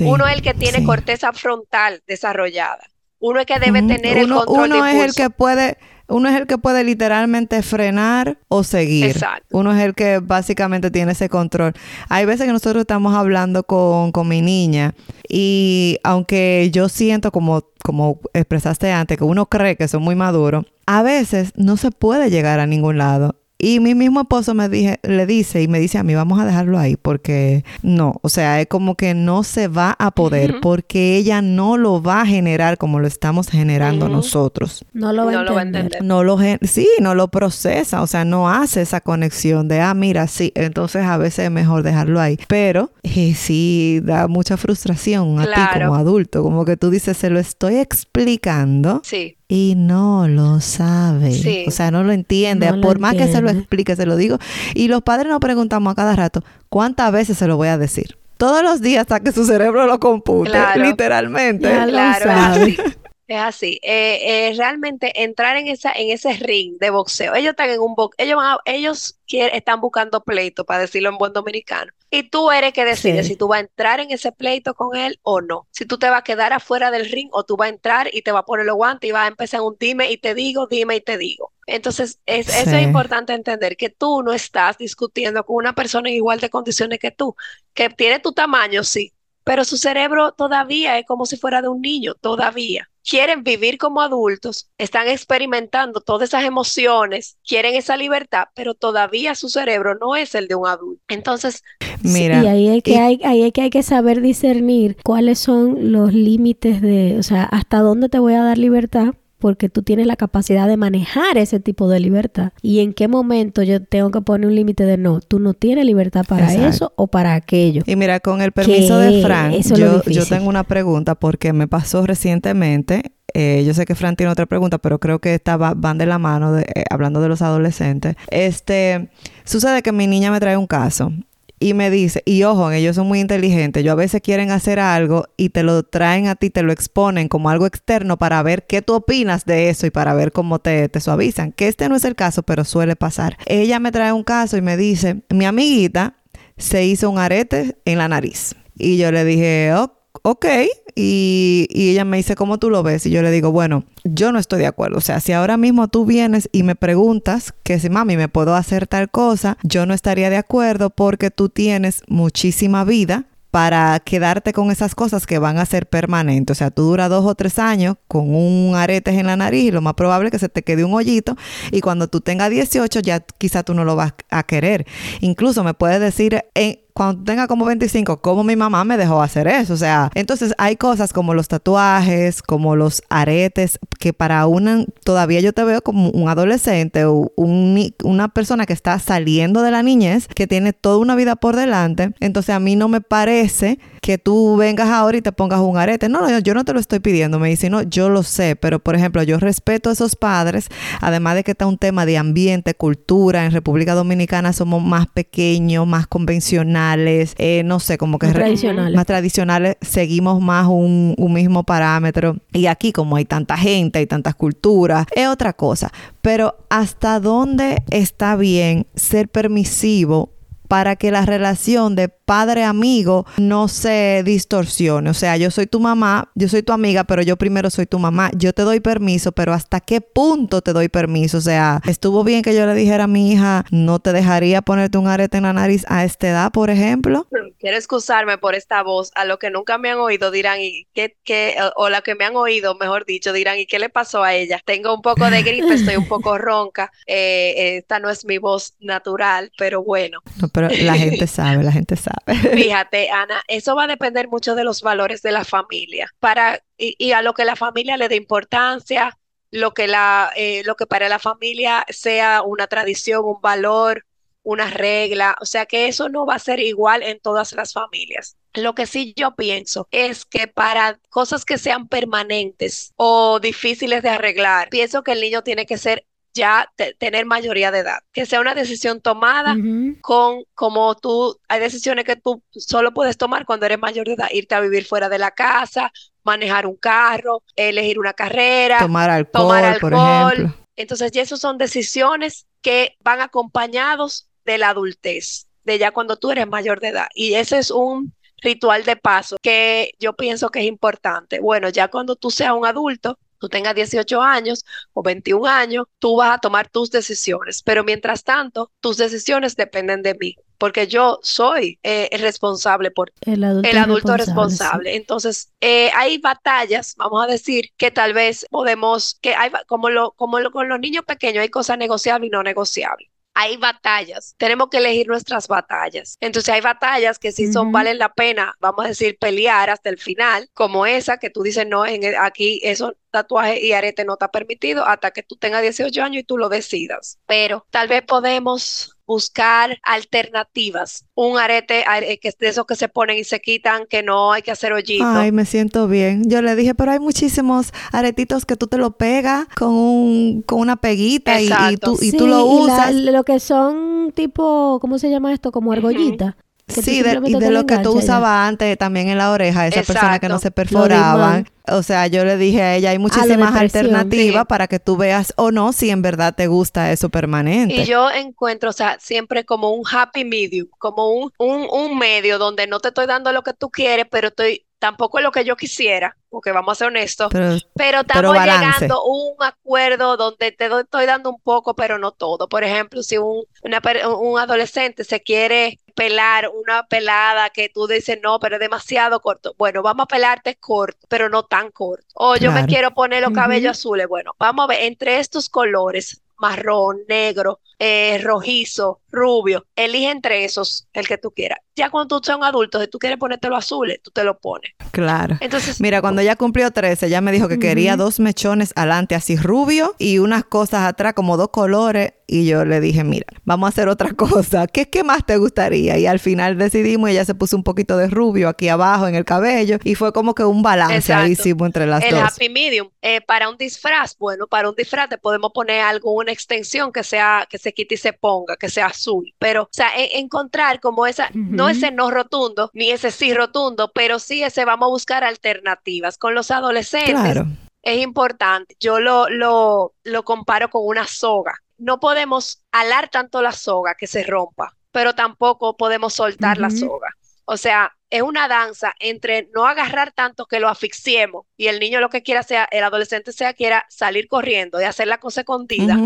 S4: uno es el que tiene corteza frontal desarrollada. Uno es que debe tener el control
S3: uno es el que puede uno es el que puede literalmente frenar o seguir. Exacto. Uno es el que básicamente tiene ese control. Hay veces que nosotros estamos hablando con, con mi niña y aunque yo siento como, como expresaste antes, que uno cree que son muy maduros, a veces no se puede llegar a ningún lado. Y mi mismo esposo me dije, le dice y me dice a mí, vamos a dejarlo ahí porque no, o sea, es como que no se va a poder porque ella no lo va a generar como lo estamos generando nosotros.
S2: No lo va, a, entender.
S3: No lo sí, no lo procesa, o sea, no hace esa conexión de, ah, mira, sí, entonces a veces es mejor dejarlo ahí. Pero eh, sí da mucha frustración a ti como adulto, como que tú dices, se lo estoy explicando.
S4: Sí
S3: y no lo sabe. O sea, no lo entiende. Por más que se lo explique, se lo digo. Y los padres nos preguntamos a cada rato, ¿cuántas veces se lo voy a decir? Todos los días hasta que su cerebro lo compute, literalmente.
S4: claro, <laughs> es así. Eh, eh, realmente entrar en esa en ese ring de boxeo. Ellos están en un box, ellos ellos están buscando pleito, para decirlo en buen dominicano. Y tú eres que decides si tú vas a entrar en ese pleito con él o no. Si tú te vas a quedar afuera del ring o tú vas a entrar y te vas a poner los guantes y vas a empezar un dime y te digo, dime y te digo. Entonces, es, eso es importante entender que tú no estás discutiendo con una persona en igual de condiciones que tú, que tiene tu tamaño, sí, pero su cerebro todavía es como si fuera de un niño, todavía. Quieren vivir como adultos, están experimentando todas esas emociones, quieren esa libertad, pero todavía su cerebro no es el de un adulto. Entonces,
S2: Mira, y ahí hay que, hay, ahí que hay que saber discernir cuáles son los límites de, o sea, hasta dónde te voy a dar libertad porque tú tienes la capacidad de manejar ese tipo de libertad. Y en qué momento yo tengo que poner un límite de no, tú no tienes libertad para eso o para aquello.
S3: Y mira, con el permiso de Fran, yo, yo, tengo una pregunta porque me pasó recientemente. Eh, yo sé que Fran tiene otra pregunta, pero creo que estaba van de la mano de, eh, hablando de los adolescentes. Este, sucede que mi niña me trae un caso y me dice, y ojo, ellos son muy inteligentes, yo a veces quieren hacer algo y te lo traen a ti, te lo exponen como algo externo para ver qué tú opinas de eso y para ver cómo te, te suavizan, que este no es el caso, pero suele pasar. Ella me trae un caso y me dice, mi amiguita se hizo un arete en la nariz. Y yo le dije, ok ok, y, ella me dice, ¿cómo tú lo ves? Y yo le digo, bueno, yo no estoy de acuerdo. O sea, si ahora mismo tú vienes y me preguntas que si mami me puedo hacer tal cosa, yo no estaría de acuerdo porque tú tienes muchísima vida para quedarte con esas cosas que van a ser permanentes. O sea, tú duras dos o tres años con un arete en la nariz y lo más probable es que se te quede un hoyito y cuando tú tengas 18 ya quizá tú no lo vas a querer. Incluso me puedes decir, en, cuando tenga como 25, como mi mamá me dejó hacer eso. O sea, entonces hay cosas como los tatuajes, como los aretes, que para una, todavía yo te veo como un adolescente o una persona que está saliendo de la niñez, que tiene toda una vida por delante. Entonces a mí no me parece que tú vengas ahora y te pongas un arete. No, no, yo no te lo estoy pidiendo. Me dice, no, yo lo sé, pero por ejemplo, yo respeto a esos padres, además de que está un tema de ambiente, cultura. En República Dominicana somos más pequeños, más convencionales eh, no sé, como que
S2: más tradicionales.
S3: más tradicionales, seguimos más un, un mismo parámetro. Y aquí, como hay tanta gente, hay tantas culturas, es otra cosa. Pero ¿hasta dónde está bien ser permisivo para que la relación de padre-amigo no se distorsione. O sea, yo soy tu mamá, yo soy tu amiga, pero yo primero soy tu mamá. Yo te doy permiso, pero ¿hasta qué punto te doy permiso? O sea, estuvo bien que yo le dijera a mi hija, no te dejaría ponerte un arete en la nariz a esta edad, por ejemplo.
S4: Quiero excusarme por esta voz. A los que nunca me han oído dirán, ¿y qué, qué? O la que me han oído, mejor dicho, dirán, ¿y qué le pasó a ella? Tengo un poco de gripe, estoy un poco ronca. Eh, esta no es mi voz natural, pero bueno.
S3: No, pero la gente <laughs> sabe, la gente sabe.
S4: Fíjate, Ana, eso va a depender mucho de los valores de la familia. Para, y, a lo que la familia le dé importancia, lo que, la, eh, lo que para la familia sea una tradición, un valor, una regla. O sea que eso no va a ser igual en todas las familias. Lo que sí yo pienso es que para cosas que sean permanentes o difíciles de arreglar, pienso que el niño tiene que ser ya tener mayoría de edad, que sea una decisión tomada con como tú, hay decisiones que tú solo puedes tomar cuando eres mayor de edad, irte a vivir fuera de la casa, manejar un carro, elegir una carrera,
S3: tomar alcohol, por ejemplo.
S4: Entonces, ya esas son decisiones que van acompañados de la adultez, de ya cuando tú eres mayor de edad. Y ese es un ritual de paso que yo pienso que es importante. Bueno, ya cuando tú seas un adulto, tú tengas 18 años o 21 años, tú vas a tomar tus decisiones. Pero mientras tanto, tus decisiones dependen de mí, porque yo soy eh, el responsable por
S2: el adulto,
S4: responsable. Entonces, eh, hay batallas, vamos a decir, que tal vez podemos, que hay, como, lo, como lo, con los niños pequeños, hay cosas negociables y no negociables hay batallas, tenemos que elegir nuestras batallas. Entonces hay batallas que sí son, valen la pena, vamos a decir, pelear hasta el final, como esa que tú dices, no, en aquí eso tatuaje y arete no está permitido hasta que tú tengas 18 años y tú lo decidas. Pero tal vez podemos buscar alternativas. Un arete que es de esos que se ponen y se quitan, que no hay que hacer hoyitos.
S3: Ay, me siento bien. Yo le dije, pero hay muchísimos aretitos que tú te lo pegas con, un, con una peguita y, tú, y tú lo usas.
S2: lo que son tipo, ¿cómo se llama esto? Como argollita.
S3: Sí, de, y de lo que tú usabas antes también en la oreja, esa persona que no se perforaban. O sea, yo le dije a ella, hay muchísimas alternativas para que tú veas o no si en verdad te gusta eso permanente.
S4: Y yo encuentro, o sea, siempre como un happy medium, como un, un, un medio donde no te estoy dando lo que tú quieres, pero estoy tampoco es lo que yo quisiera, porque vamos a ser honestos,
S3: Pero,
S4: estamos llegando a un acuerdo donde te estoy dando un poco, pero no todo. Por ejemplo, si un, una per- un adolescente se quiere pelar una pelada que tú dices, no, pero es demasiado corto. Bueno, vamos a pelarte corto, pero no tan corto. O yo me quiero poner los cabellos azules. Bueno, vamos a ver, entre estos colores, marrón, negro, eh, rojizo, rubio, elige entre esos el que tú quieras. Ya cuando tú seas un adulto, si tú quieres ponértelo azules, tú te lo pones.
S3: claro.
S4: Entonces,
S3: Mira, cuando ella cumplió 13, ella me dijo que quería dos mechones adelante así rubio y unas cosas atrás como dos colores y yo le dije, mira, vamos a hacer otra <laughs> cosa. ¿Qué, qué más te gustaría? Y al final decidimos y ella se puso un poquito de rubio aquí abajo en el cabello y fue como que un balance
S4: Exacto.
S3: ahí hicimos entre las
S4: El
S3: dos.
S4: happy medium. Eh, para un disfraz, bueno, para un disfraz te podemos poner alguna extensión que sea, que se quite y se ponga, que sea azul. Pero, o sea, e- encontrar como esa, no ese no rotundo, ni ese sí rotundo, pero sí ese vamos a buscar alternativas. Con los adolescentes
S3: Claro.
S4: es importante. Yo lo, lo, lo comparo con una soga. No podemos alar tanto la soga que se rompa, pero tampoco podemos soltar la soga. O sea, es una danza entre no agarrar tanto que lo asfixiemos y el niño lo que quiera sea, el adolescente sea, quiera salir corriendo y hacer la cosa escondida,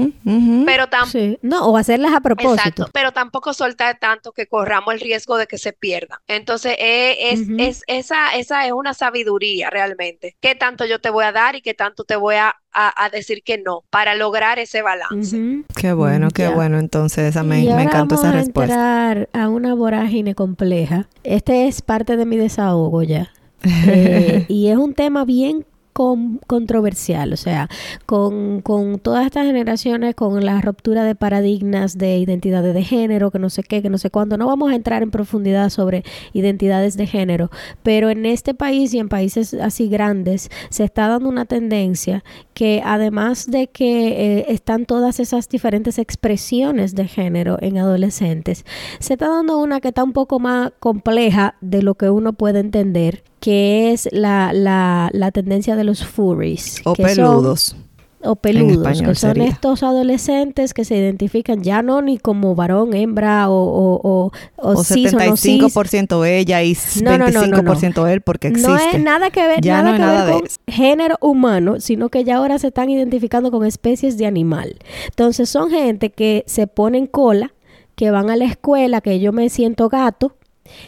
S4: pero tampoco.
S2: Sí. No, o hacerlas a propósito.
S4: Exacto, pero tampoco soltar tanto que corramos el riesgo de que se pierdan. Entonces, eh, es, es, esa, esa es una sabiduría realmente. ¿Qué tanto yo te voy a dar y qué tanto te voy a, a- a decir que no para lograr ese balance?
S2: Ujú.
S3: Qué bueno, qué bueno. Entonces, esa me,
S2: y
S3: me
S2: ahora
S3: encantó
S2: vamos
S3: esa
S2: a
S3: respuesta.
S2: entrar a una vorágine compleja. Este es parte de mi desahogo ya. <laughs> Eh, y es un tema bien con- controversial, o sea, con, con todas estas generaciones, con la ruptura de paradigmas de identidades de género, que no sé qué, que no sé cuándo. No vamos a entrar en profundidad sobre identidades de género, pero en este país y en países así grandes se está dando una tendencia que además de que eh, están todas esas diferentes expresiones de género en adolescentes, se está dando una que está un poco más compleja de lo que uno puede entender, que es la, la, la tendencia de los furries.
S3: O
S2: que son-
S3: peludos.
S2: o peludos, que son
S3: sería.
S2: estos adolescentes que se identifican ya no ni como varón, hembra o, o, o, o
S3: O
S2: cis o no cis.
S3: 75% ella y
S2: No, no, no, no, no.
S3: 25% él porque existe.
S2: No es nada que ver,
S3: Ya
S2: nada que
S3: nada
S2: ver con
S3: eso.
S2: género humano, sino que ya ahora se están identificando con especies de animal. Entonces son gente que se ponen cola, que van a la escuela, que yo me siento gato,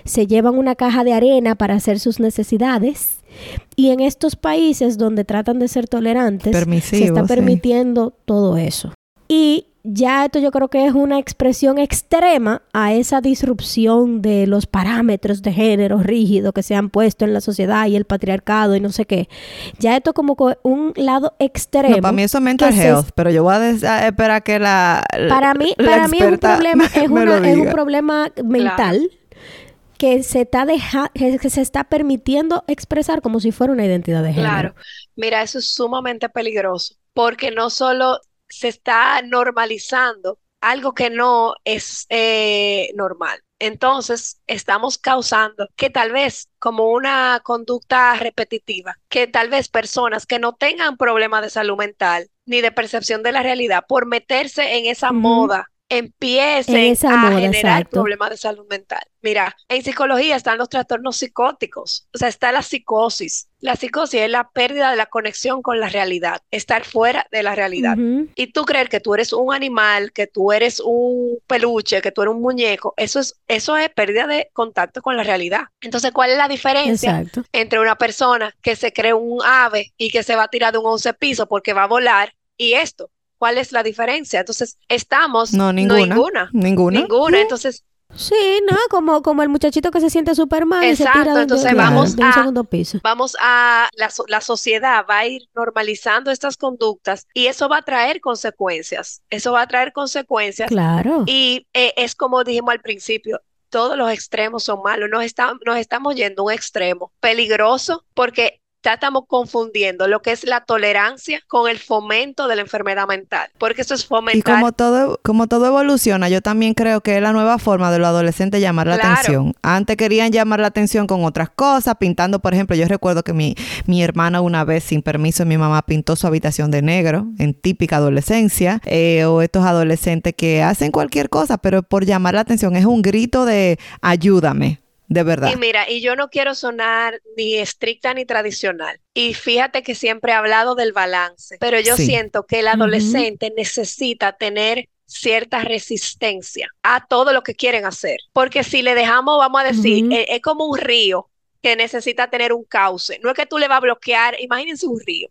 S2: se llevan una caja de arena para hacer sus necesidades. Y en estos países donde tratan de ser tolerantes, se está
S3: sí.
S2: permitiendo todo eso. Y ya esto yo creo que es una expresión extrema a esa disrupción de los parámetros de género rígido que se han puesto en la sociedad y el patriarcado y no sé qué. Ya esto como co- un lado extremo.
S3: No, para mí eso es mental health, pero yo voy a, esperar que la
S2: para mí,
S3: la
S2: para mí es un problema, <laughs> es, una- es un problema mental que se está deja- que se está permitiendo expresar como si fuera una identidad de género.
S4: Claro, mira, eso es sumamente peligroso, porque no solo se está normalizando algo que no es eh, normal. Entonces, estamos causando que tal vez como una conducta repetitiva, que tal vez personas que no tengan problemas de salud mental ni de percepción de la realidad, por meterse en esa moda, empiecen a
S2: moda,
S4: generar
S2: exacto.
S4: problemas de salud mental. Mira, en psicología están los trastornos psicóticos, o sea, está la psicosis. La psicosis es la pérdida de la conexión con la realidad, estar fuera de la realidad. Y tú creer que tú eres un animal, que tú eres un peluche, que tú eres un muñeco, eso es, eso es pérdida de contacto con la realidad. Entonces, ¿cuál es la diferencia
S2: Exacto.
S4: entre una persona que se cree un ave y que se va a tirar de un once piso porque va a volar y esto? ¿Cuál es la diferencia? Entonces, estamos
S3: No, ninguna.
S4: ninguna,
S3: Ninguna.
S4: ninguna. Entonces,
S2: Sí, no, como, como el muchachito que se siente Superman y se
S4: Exacto,
S2: tira de,
S4: entonces
S2: de-
S3: vamos
S2: de un
S4: a-
S2: segundo piso.
S4: vamos a, la, la sociedad va a ir normalizando estas conductas y eso va a traer consecuencias. Eso va a traer consecuencias
S2: Claro.
S4: y eh, es como dijimos al principio, todos los extremos son malos. Nos, está- nos estamos yendo a un extremo peligroso porque ya estamos confundiendo lo que es la tolerancia con el fomento de la enfermedad mental, porque eso es
S3: Y
S4: fomentar.
S3: como todo, como todo evoluciona, yo también creo que es la nueva forma de los adolescentes llamar la
S4: Claro.
S3: atención. Antes querían llamar la atención con otras cosas, pintando, por ejemplo, yo recuerdo que mi, mi hermana una vez, sin permiso de mi mamá, pintó su habitación de negro en típica adolescencia, eh, o estos adolescentes que hacen cualquier cosa, pero por llamar la atención es un grito de ayúdame. De verdad.
S4: Y mira, y yo no quiero sonar ni estricta ni tradicional. Y fíjate que siempre he hablado del balance, pero yo
S3: Sí.
S4: siento que el adolescente necesita tener cierta resistencia a todo lo que quieren hacer. Porque si le dejamos, vamos a decir, eh, es como un río que necesita tener un cauce. No es que tú le vas a bloquear, imagínense un río.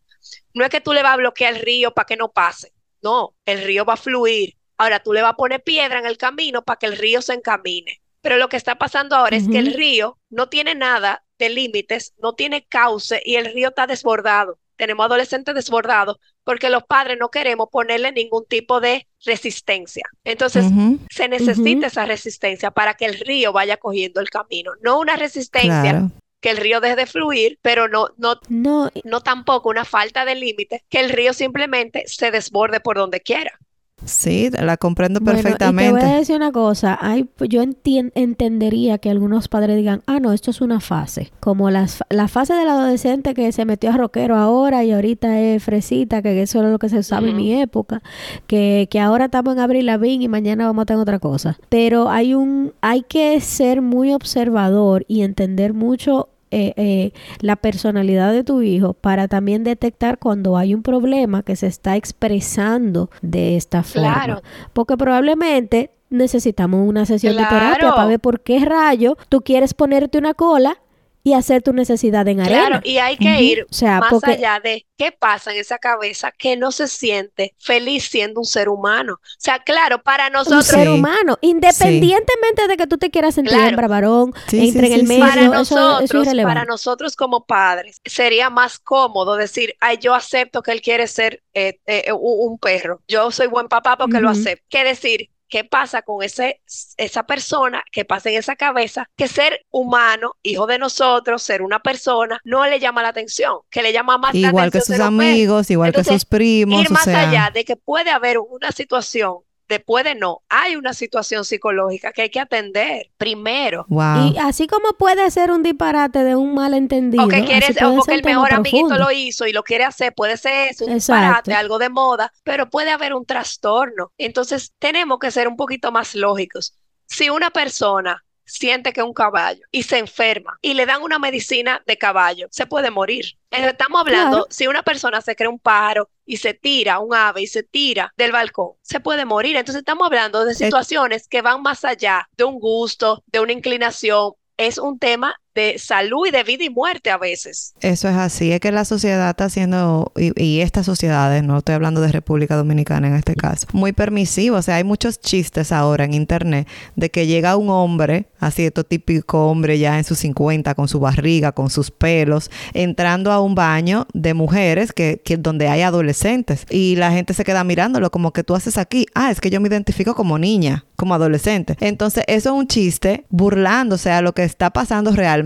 S4: No es que tú le vas a bloquear el río para que no pase. No, el río va a fluir. Ahora tú le vas a poner piedra en el camino para que el río se encamine. Pero lo que está pasando ahora es que el río no tiene nada de límites, no tiene cauce y el río está desbordado. Tenemos adolescentes desbordados porque los padres no queremos ponerle ningún tipo de resistencia. Entonces, se necesita esa resistencia para que el río vaya cogiendo el camino. No una resistencia
S3: Claro.
S4: que el río deje de fluir, pero no, no,
S2: No,
S4: no tampoco una falta de límite, que el río simplemente se desborde por donde quiera.
S3: Sí, la comprendo
S2: Bueno, y te
S3: perfectamente.
S2: voy a decir una cosa, hay, yo entien- entendería que algunos padres digan, ah, no, esto es una fase, como las, la fase del adolescente que se metió a rockero ahora y ahorita es fresita, que eso era lo que se usaba en mi época, que, que ahora estamos en Abril Lavigne y mañana vamos a tener otra cosa. Pero hay un, hay que ser muy observador y entender mucho eh, eh, la personalidad de tu hijo para también detectar cuando hay un problema que se está expresando de esta forma.
S4: Claro.
S2: Porque probablemente necesitamos una sesión de terapia para ver por qué rayo tú quieres ponerte una cola y hacer tu necesidad en arena.
S4: Claro, y hay que ir
S2: O sea,
S4: más
S2: porque-
S4: allá de qué pasa en esa cabeza que no se siente feliz siendo un ser humano. O sea, claro, para
S2: un
S4: nosotros,
S2: ser
S3: Sí.
S2: humano, independientemente de que tú te quieras sentir
S4: Claro.
S2: hembra, varón,
S3: Sí,
S2: entre
S3: sí,
S2: en el medio,
S4: para
S2: eso- eso, es
S4: nosotros, para nosotros como padres, sería más cómodo decir, ay, yo acepto que él quiere ser eh, eh, un, un perro. Yo soy buen papá porque lo acepto. Que decir, ¿qué pasa con ese, esa persona que pasa en esa cabeza? Que ser humano, hijo de nosotros, ser una persona, no le llama la atención, que le llama más la
S3: Igual que
S4: atención
S3: sus
S4: ser un perro.
S3: amigos, igual que sus primos,
S4: ir
S3: o
S4: más
S3: sea,
S4: allá de que puede haber una situación, después de no, hay una situación psicológica que hay que atender primero.
S3: wow.
S2: Y así como puede ser un disparate de un malentendido,
S4: O que quieres,
S2: puede
S4: o porque
S2: ser
S4: el mejor amiguito
S2: profundo.
S4: lo hizo y lo quiere hacer, puede ser eso, un
S2: Exacto.
S4: disparate, algo de moda, pero puede haber un trastorno. Entonces, tenemos que ser un poquito más lógicos. Si una persona siente que es un caballo y se enferma y le dan una medicina de caballo, se puede morir. Eh, Estamos hablando,
S2: Claro.
S4: si una persona se cree un pájaro y se tira, un ave y se tira del balcón, se puede morir. Entonces estamos hablando de situaciones que van más allá de un gusto, de una inclinación. Es un tema de salud y de vida y muerte a veces.
S3: Eso es así, es que la sociedad está haciendo, y, y estas sociedades, no estoy hablando de República Dominicana en este caso, muy permisivo, o sea, hay muchos chistes ahora en internet de que llega un hombre, así esto típico hombre ya en sus 50, con su barriga, con sus pelos, entrando a un baño de mujeres que, donde hay adolescentes y la gente se queda mirándolo como que tú haces aquí, ah, es que yo me identifico como niña, como adolescente. Entonces, eso es un chiste burlándose a lo que está pasando realmente,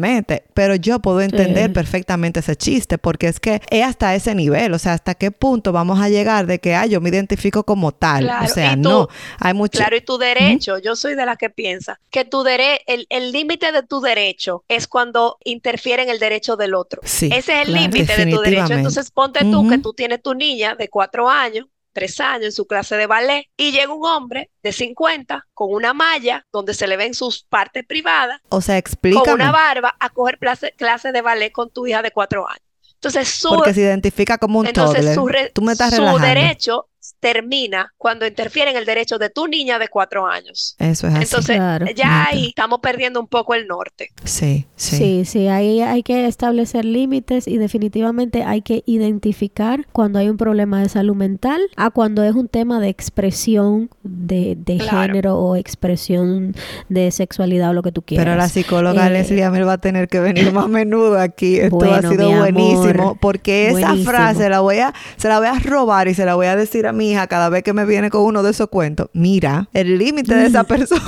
S3: pero yo puedo entender
S2: Sí.
S3: perfectamente ese chiste porque es que es hasta ese nivel, o sea, hasta qué punto vamos a llegar de que, ah, yo me identifico como tal.
S4: Claro,
S3: o sea,
S4: tú-
S3: no, hay mucho...
S4: Claro, y tu derecho, yo soy de la que piensa que tu dere el límite de tu derecho es cuando interfiere en el derecho del otro.
S3: Sí,
S4: Ese es el
S2: claro.
S4: límite de tu derecho. Entonces ponte tú que tú tienes tu niña de cuatro años, tres años en su clase de ballet y llega un hombre de 50 con una malla donde se le ven sus partes privadas,
S3: O sea,
S4: con
S3: explícame.
S4: una barba a coger clase, clase de ballet con tu hija de cuatro años. Entonces su,
S3: Porque se identifica como un
S4: entonces
S3: toddler.
S4: su, re-
S3: Tú me estás
S4: su
S3: relajando.
S4: derecho termina cuando interfiere en el derecho de tu niña de cuatro años.
S3: Eso es así.
S4: Entonces,
S2: Claro.
S4: ya ahí estamos perdiendo un poco el norte.
S3: sí, sí.
S2: Sí, sí, ahí hay que establecer límites y definitivamente hay que identificar cuando hay un problema de salud mental a cuando es un tema de expresión de, de
S4: Claro.
S2: género o expresión de sexualidad o lo que tú quieras.
S3: Pero la psicóloga
S2: Eh,
S3: Leslie Amel va a tener que venir más a menudo aquí. Esto ha
S2: Bueno,
S3: sido
S2: mi
S3: buenísimo.
S2: amor,
S3: Porque esa
S2: buenísimo.
S3: frase la voy a, se la voy a robar y se la voy a decir a mi hija cada vez que me viene con uno de esos cuentos. Mira, el límite de esa <laughs> persona.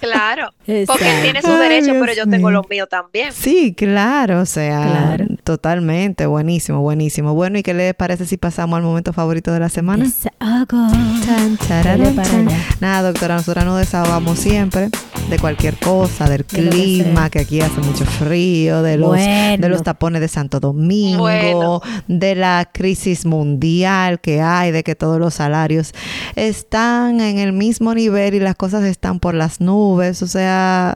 S4: Claro. Porque él tiene su
S3: Ay,
S4: derecho,
S3: Dios
S4: pero yo tengo los míos también.
S3: Sí, claro, o sea,
S2: Claro.
S3: totalmente, buenísimo, buenísimo. Bueno, ¿y qué les parece si pasamos al momento favorito de la semana?
S2: Desahogo.
S3: Chan, chararán,
S2: Dale para
S3: chan.
S2: allá.
S3: Nada, doctora, nosotras nos desahogamos siempre de cualquier cosa, del
S2: De lo que
S3: clima, que, aquí hace mucho frío, de los, de los tapones de Santo Domingo,
S4: Bueno.
S3: de la crisis mundial que hay, de que todos los salarios están en el mismo nivel y las cosas están por las nubes, o sea,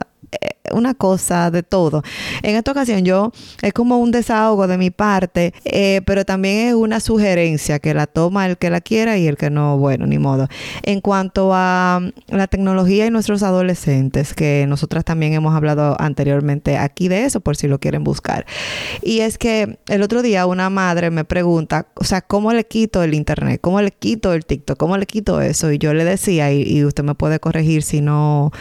S3: una cosa de todo. En esta ocasión yo es como un desahogo de mi parte, eh, pero también es una sugerencia que la toma el que la quiera y el que no, bueno, ni modo. En cuanto a mm, la tecnología y nuestros adolescentes, que nosotras también hemos hablado anteriormente aquí de eso, por si lo quieren buscar. Y es que el otro día una madre me pregunta, o sea, ¿cómo le quito el internet? ¿Cómo le quito el TikTok? ¿Cómo le quito eso? Y yo le decía, y, y usted me puede corregir si no,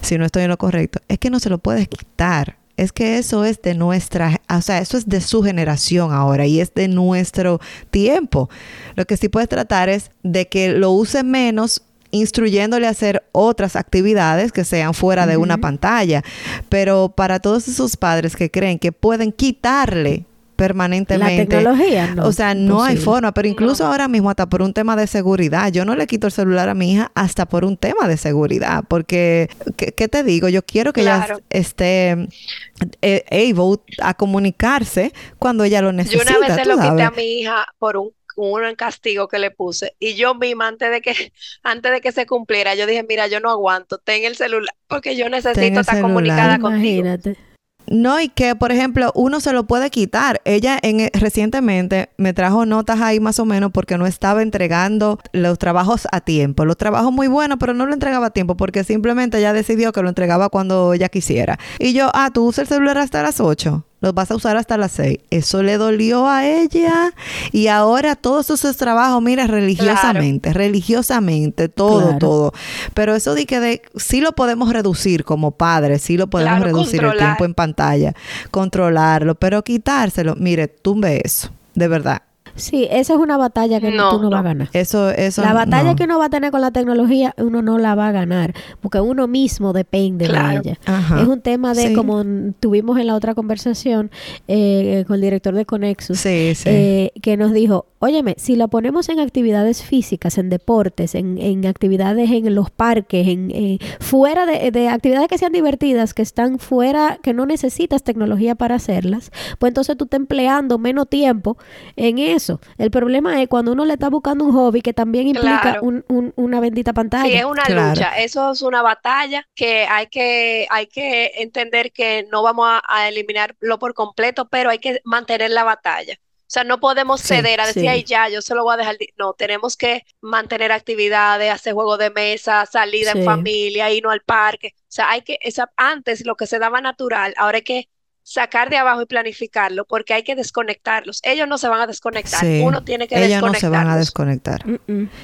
S3: si no estoy en lo correcto, es que no se lo puedes quitar. Es que eso es de nuestra, o sea, eso es de su generación ahora y es de nuestro tiempo. Lo que sí puedes tratar es de que lo use menos instruyéndole a hacer otras actividades que sean fuera de una pantalla. Pero para todos esos padres que creen que pueden quitarle permanentemente.
S2: La tecnología, no.
S3: O sea, no hay forma, pero incluso ahora mismo hasta por un tema de seguridad, yo no le quito el celular a mi hija hasta por un tema de seguridad, porque, ¿qué, te digo? Yo quiero que ella esté eh, able a comunicarse cuando ella lo necesita.
S4: Yo una vez se lo
S3: quité
S4: a mi hija por un un castigo que le puse y yo misma antes de que <laughs> antes de que se cumpliera yo dije mira yo no aguanto ten el celular porque yo necesito estar comunicada Imagínate. contigo
S3: no, y que, por ejemplo, uno se lo puede quitar. Ella en, eh, recientemente me trajo notas ahí más o menos porque no estaba entregando los trabajos a tiempo. Los trabajos muy buenos, pero no lo entregaba a tiempo porque simplemente ella decidió que lo entregaba cuando ella quisiera. Y yo, ah, tú usas el celular hasta las 8 los vas a usar hasta las 6. Eso le dolió a ella y ahora todos esos trabajos, mira, religiosamente, religiosamente, todo, todo. Pero eso de que de, sí lo podemos reducir como padres, sí lo podemos reducir el tiempo en pantalla, controlarlo, pero quitárselo, mire, tumbe eso, de verdad.
S2: Sí, esa es una batalla que tú no, vas a ganar.
S3: Eso, eso.
S2: La batalla que uno va a tener con la tecnología, uno no la va a ganar, porque uno mismo depende de ella. Es un tema de, como tuvimos en la otra conversación eh, con el director de Conexus, eh, que nos dijo, óyeme, si la ponemos en actividades físicas, en deportes, en, en actividades en los parques, en, eh, fuera de, de, actividades que sean divertidas, que están fuera, que no necesitas tecnología para hacerlas, pues entonces tú estás empleando menos tiempo en eso el problema es cuando uno le está buscando un hobby que también implica una bendita pantalla.
S4: Sí, es una lucha. Eso es una batalla que hay que, hay que entender que no vamos a, eliminarlo por completo, pero hay que mantener la batalla. O sea, no podemos ceder a decir, ay, ya, yo se lo voy a dejar. No, tenemos que mantener actividades, hacer juegos de mesa, salida en familia, irnos al parque. O sea, hay que, esa, antes lo que se daba natural, ahora hay que sacar de abajo y planificarlo porque hay que desconectarlos. Ellos no se van a desconectar. Uno tiene que
S3: Ellos no se van a desconectar.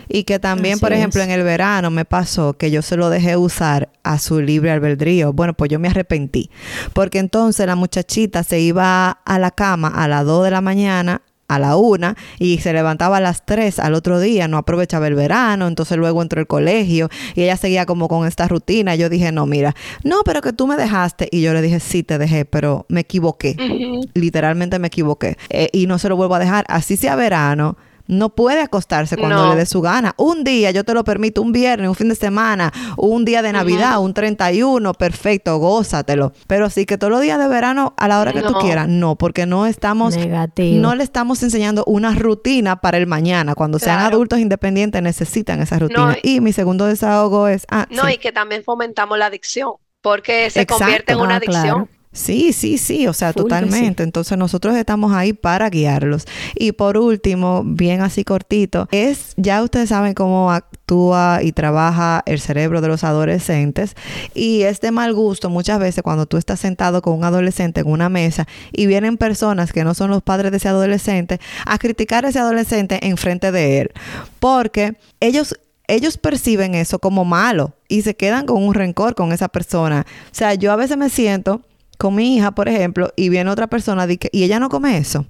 S3: Y que también, por ejemplo, en el verano me pasó que yo se lo dejé usar a su libre albedrío. Bueno, pues yo me arrepentí. Porque entonces la muchachita se iba a la cama a las 2 de la mañana a la una y se levantaba a las tres al otro día, no aprovechaba el verano, entonces luego entró el colegio y ella seguía como con esta rutina. Yo dije, no, mira, no, pero que tú me dejaste. Y yo le dije, sí, te dejé, pero me equivoqué. Literalmente me equivoqué. Eh, y no se lo vuelvo a dejar. Así sea verano no puede acostarse cuando le dé su gana. Un día, yo te lo permito, un viernes, un fin de semana, un día de Navidad, un 31, perfecto, gózatelo. Pero sí que todos los días de verano a la hora que tú quieras, no, porque no estamos, no le estamos enseñando una rutina para el mañana. Cuando sean adultos independientes necesitan esa rutina. y mi segundo desahogo es... Ah,
S4: no, y que también fomentamos la adicción, porque se convierte en una ah, adicción.
S3: Sí, sí, sí, o sea, totalmente. Entonces nosotros estamos ahí para guiarlos. Y por último, bien así cortito, es, ya ustedes saben cómo actúa y trabaja el cerebro de los adolescentes y es de mal gusto muchas veces cuando tú estás sentado con un adolescente en una mesa y vienen personas que no son los padres de ese adolescente a criticar a ese adolescente en frente de él. Porque ellos ellos perciben eso como malo y se quedan con un rencor con esa persona. O sea, yo a veces me siento con mi hija, por ejemplo, y viene otra persona y ella no come eso.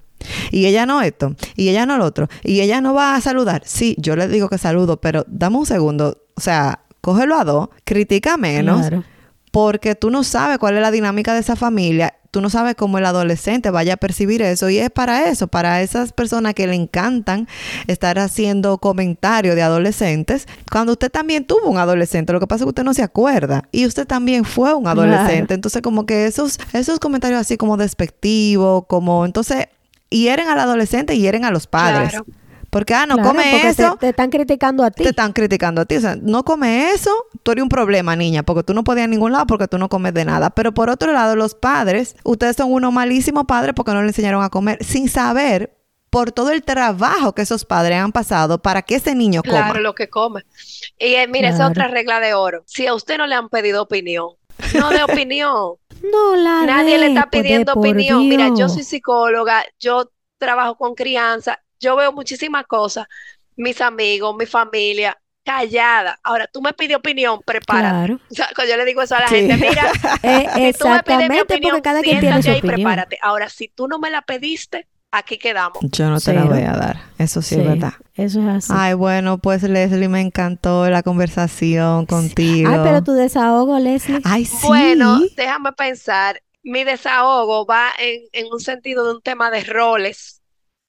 S3: Y ella no esto, y ella no lo otro, y ella no va a saludar. Sí, yo le digo que saludo, pero dame un segundo, o sea, cógelo a dos, critica menos, porque tú no sabes cuál es la dinámica de esa familia tú no sabes cómo el adolescente vaya a percibir eso y es para eso, para esas personas que le encantan estar haciendo comentarios de adolescentes, cuando usted también tuvo un adolescente, lo que pasa es que usted no se acuerda y usted también fue un adolescente, entonces como que esos esos comentarios así como despectivos, como entonces hieren al adolescente y hieren a los padres. Porque, ah, no
S2: Claro,
S3: come
S2: porque
S3: eso.
S2: Te, te están criticando a ti.
S3: te están criticando a ti. O sea, no come eso, tú eres un problema, niña, porque tú no podías a ningún lado porque tú no comes de nada. Pero por otro lado, los padres, ustedes son unos malísimos padres porque no le enseñaron a comer sin saber por todo el trabajo que esos padres han pasado para que ese niño coma.
S4: Claro, lo que come. Y eh, mira, esa es otra regla de oro. Si a usted no le han pedido opinión, no de opinión. <laughs>
S2: No la
S4: Nadie le está
S2: de
S4: pidiendo opinión. Mira, yo soy psicóloga, yo trabajo con crianza, yo veo muchísimas cosas. Mis amigos, mi familia, callada. Ahora, tú me pides opinión, prepárate.
S2: Claro.
S4: O sea, cuando yo le digo eso a la
S3: Sí.
S4: gente, mira, <laughs>
S2: Eh,
S4: si tú me pides mi
S2: exactamente,
S4: opinión,
S2: porque cada quien tiene su opinión.
S4: prepárate. Ahora, si tú no me la pediste, aquí quedamos.
S3: Yo no te la voy a dar. Eso sí,
S2: Sí,
S3: es verdad.
S2: Eso es así.
S3: Ay, bueno, pues Leslie, me encantó la conversación contigo.
S2: Ay, pero tu desahogo, Leslie.
S3: Ay, sí.
S4: Bueno, déjame pensar. Mi desahogo va en, en un sentido de un tema de roles,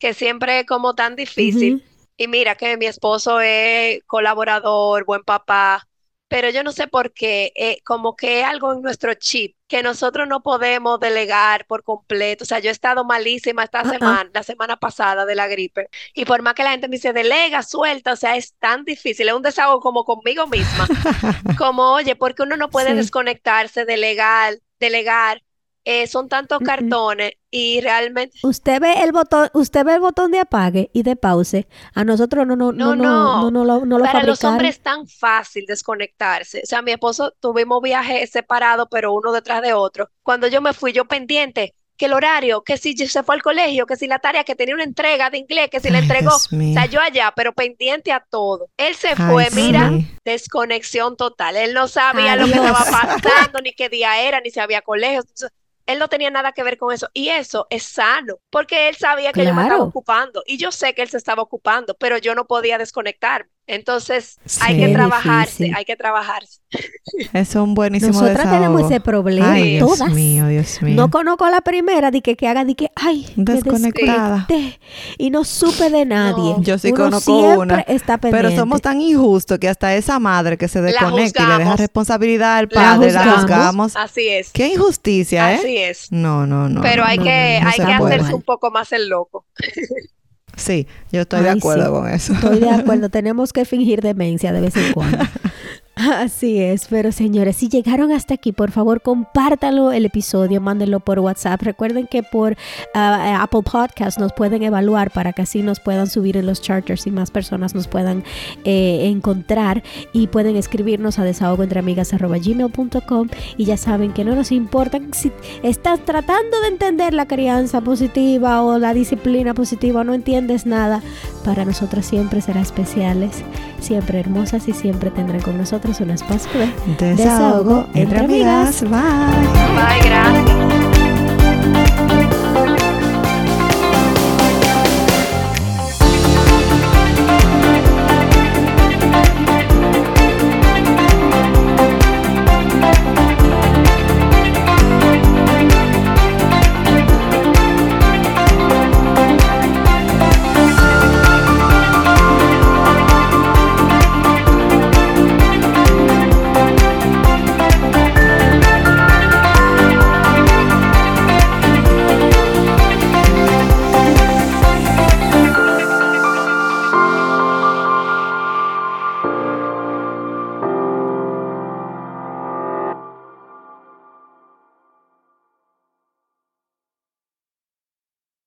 S4: que siempre es como tan difícil. Y mira que mi esposo es colaborador, buen papá, pero yo no sé por qué, eh, como que es algo en nuestro chip, que nosotros no podemos delegar por completo. O sea, yo he estado malísima esta semana, la semana pasada de la gripe, y por más que la gente me dice, delega, suelta, o sea, es tan difícil, es un desahogo como conmigo misma, <laughs> como, oye, porque uno no puede
S2: Sí.
S4: desconectarse, delegar, delegar, eh, son tantos cartones y realmente...
S2: Usted ve el botón, usted ve el botón de apague y de pause. A nosotros no, no, no,
S4: No,
S2: no,
S4: no.
S2: no, no lo, no lo
S4: Para los hombres es tan fácil desconectarse. O sea, mi esposo tuvimos viajes separados, pero uno detrás de otro. Cuando yo me fui, yo pendiente, que el horario, que si se fue al colegio, que si la tarea, que tenía una entrega de inglés, que si la
S3: Ay,
S4: entregó.
S3: Dios
S4: O sea, yo allá, pero pendiente a todo. Él se
S3: Ay,
S4: fue, mira,
S3: sí.
S4: desconexión total. Él no sabía lo que estaba pasando, ni qué día era, ni si había colegios. Entonces, Él no tenía nada que ver con eso. Y eso es sano, porque él sabía que yo me estaba ocupando. Y yo sé que él se estaba ocupando, pero yo no podía desconectarme. Entonces, hay que trabajarse,
S2: difícil.
S4: hay que trabajarse.
S3: Es un buenísimo
S2: Nosotras tenemos ese problema,
S3: Ay, Dios
S2: todas.
S3: mío, Dios mío.
S2: No conozco a la primera de que, que haga de que, ay,
S3: Desconectada.
S2: desconecté y no supe de nadie.
S4: No.
S3: Yo sí
S2: Uno
S3: conozco una,
S2: está pendiente.
S3: Pero somos tan injustos que hasta esa madre que se desconecta y le deja responsabilidad al padre, la
S2: juzgamos.
S3: juzgamos.
S4: Así es,
S3: Qué injusticia, ¿eh?
S4: así es.
S3: No, no, no.
S4: Pero
S3: no,
S4: hay
S3: no,
S4: que,
S3: no, no
S4: hay que
S3: puede.
S4: hacerse un poco más el loco.
S3: Sí, yo estoy de acuerdo
S2: sí.
S3: con eso.
S2: Estoy de acuerdo, <laughs> tenemos que fingir demencia de vez en cuando. Así es, pero señores, si llegaron hasta aquí, por favor, compártanlo el episodio, mándenlo por WhatsApp. Recuerden que por ah, Apple Podcast nos pueden evaluar para que así nos puedan subir en los charters y más personas nos puedan eh, encontrar y pueden escribirnos a desahogoentreamigas.gmail.com y ya saben que no nos importa si estás tratando de entender la crianza positiva o la disciplina positiva o no entiendes nada, para nosotras siempre será especiales, siempre hermosas y siempre tendrán con nosotros un espacio de
S3: Desahogo entre amigas. Bye.
S4: Bye, gracias.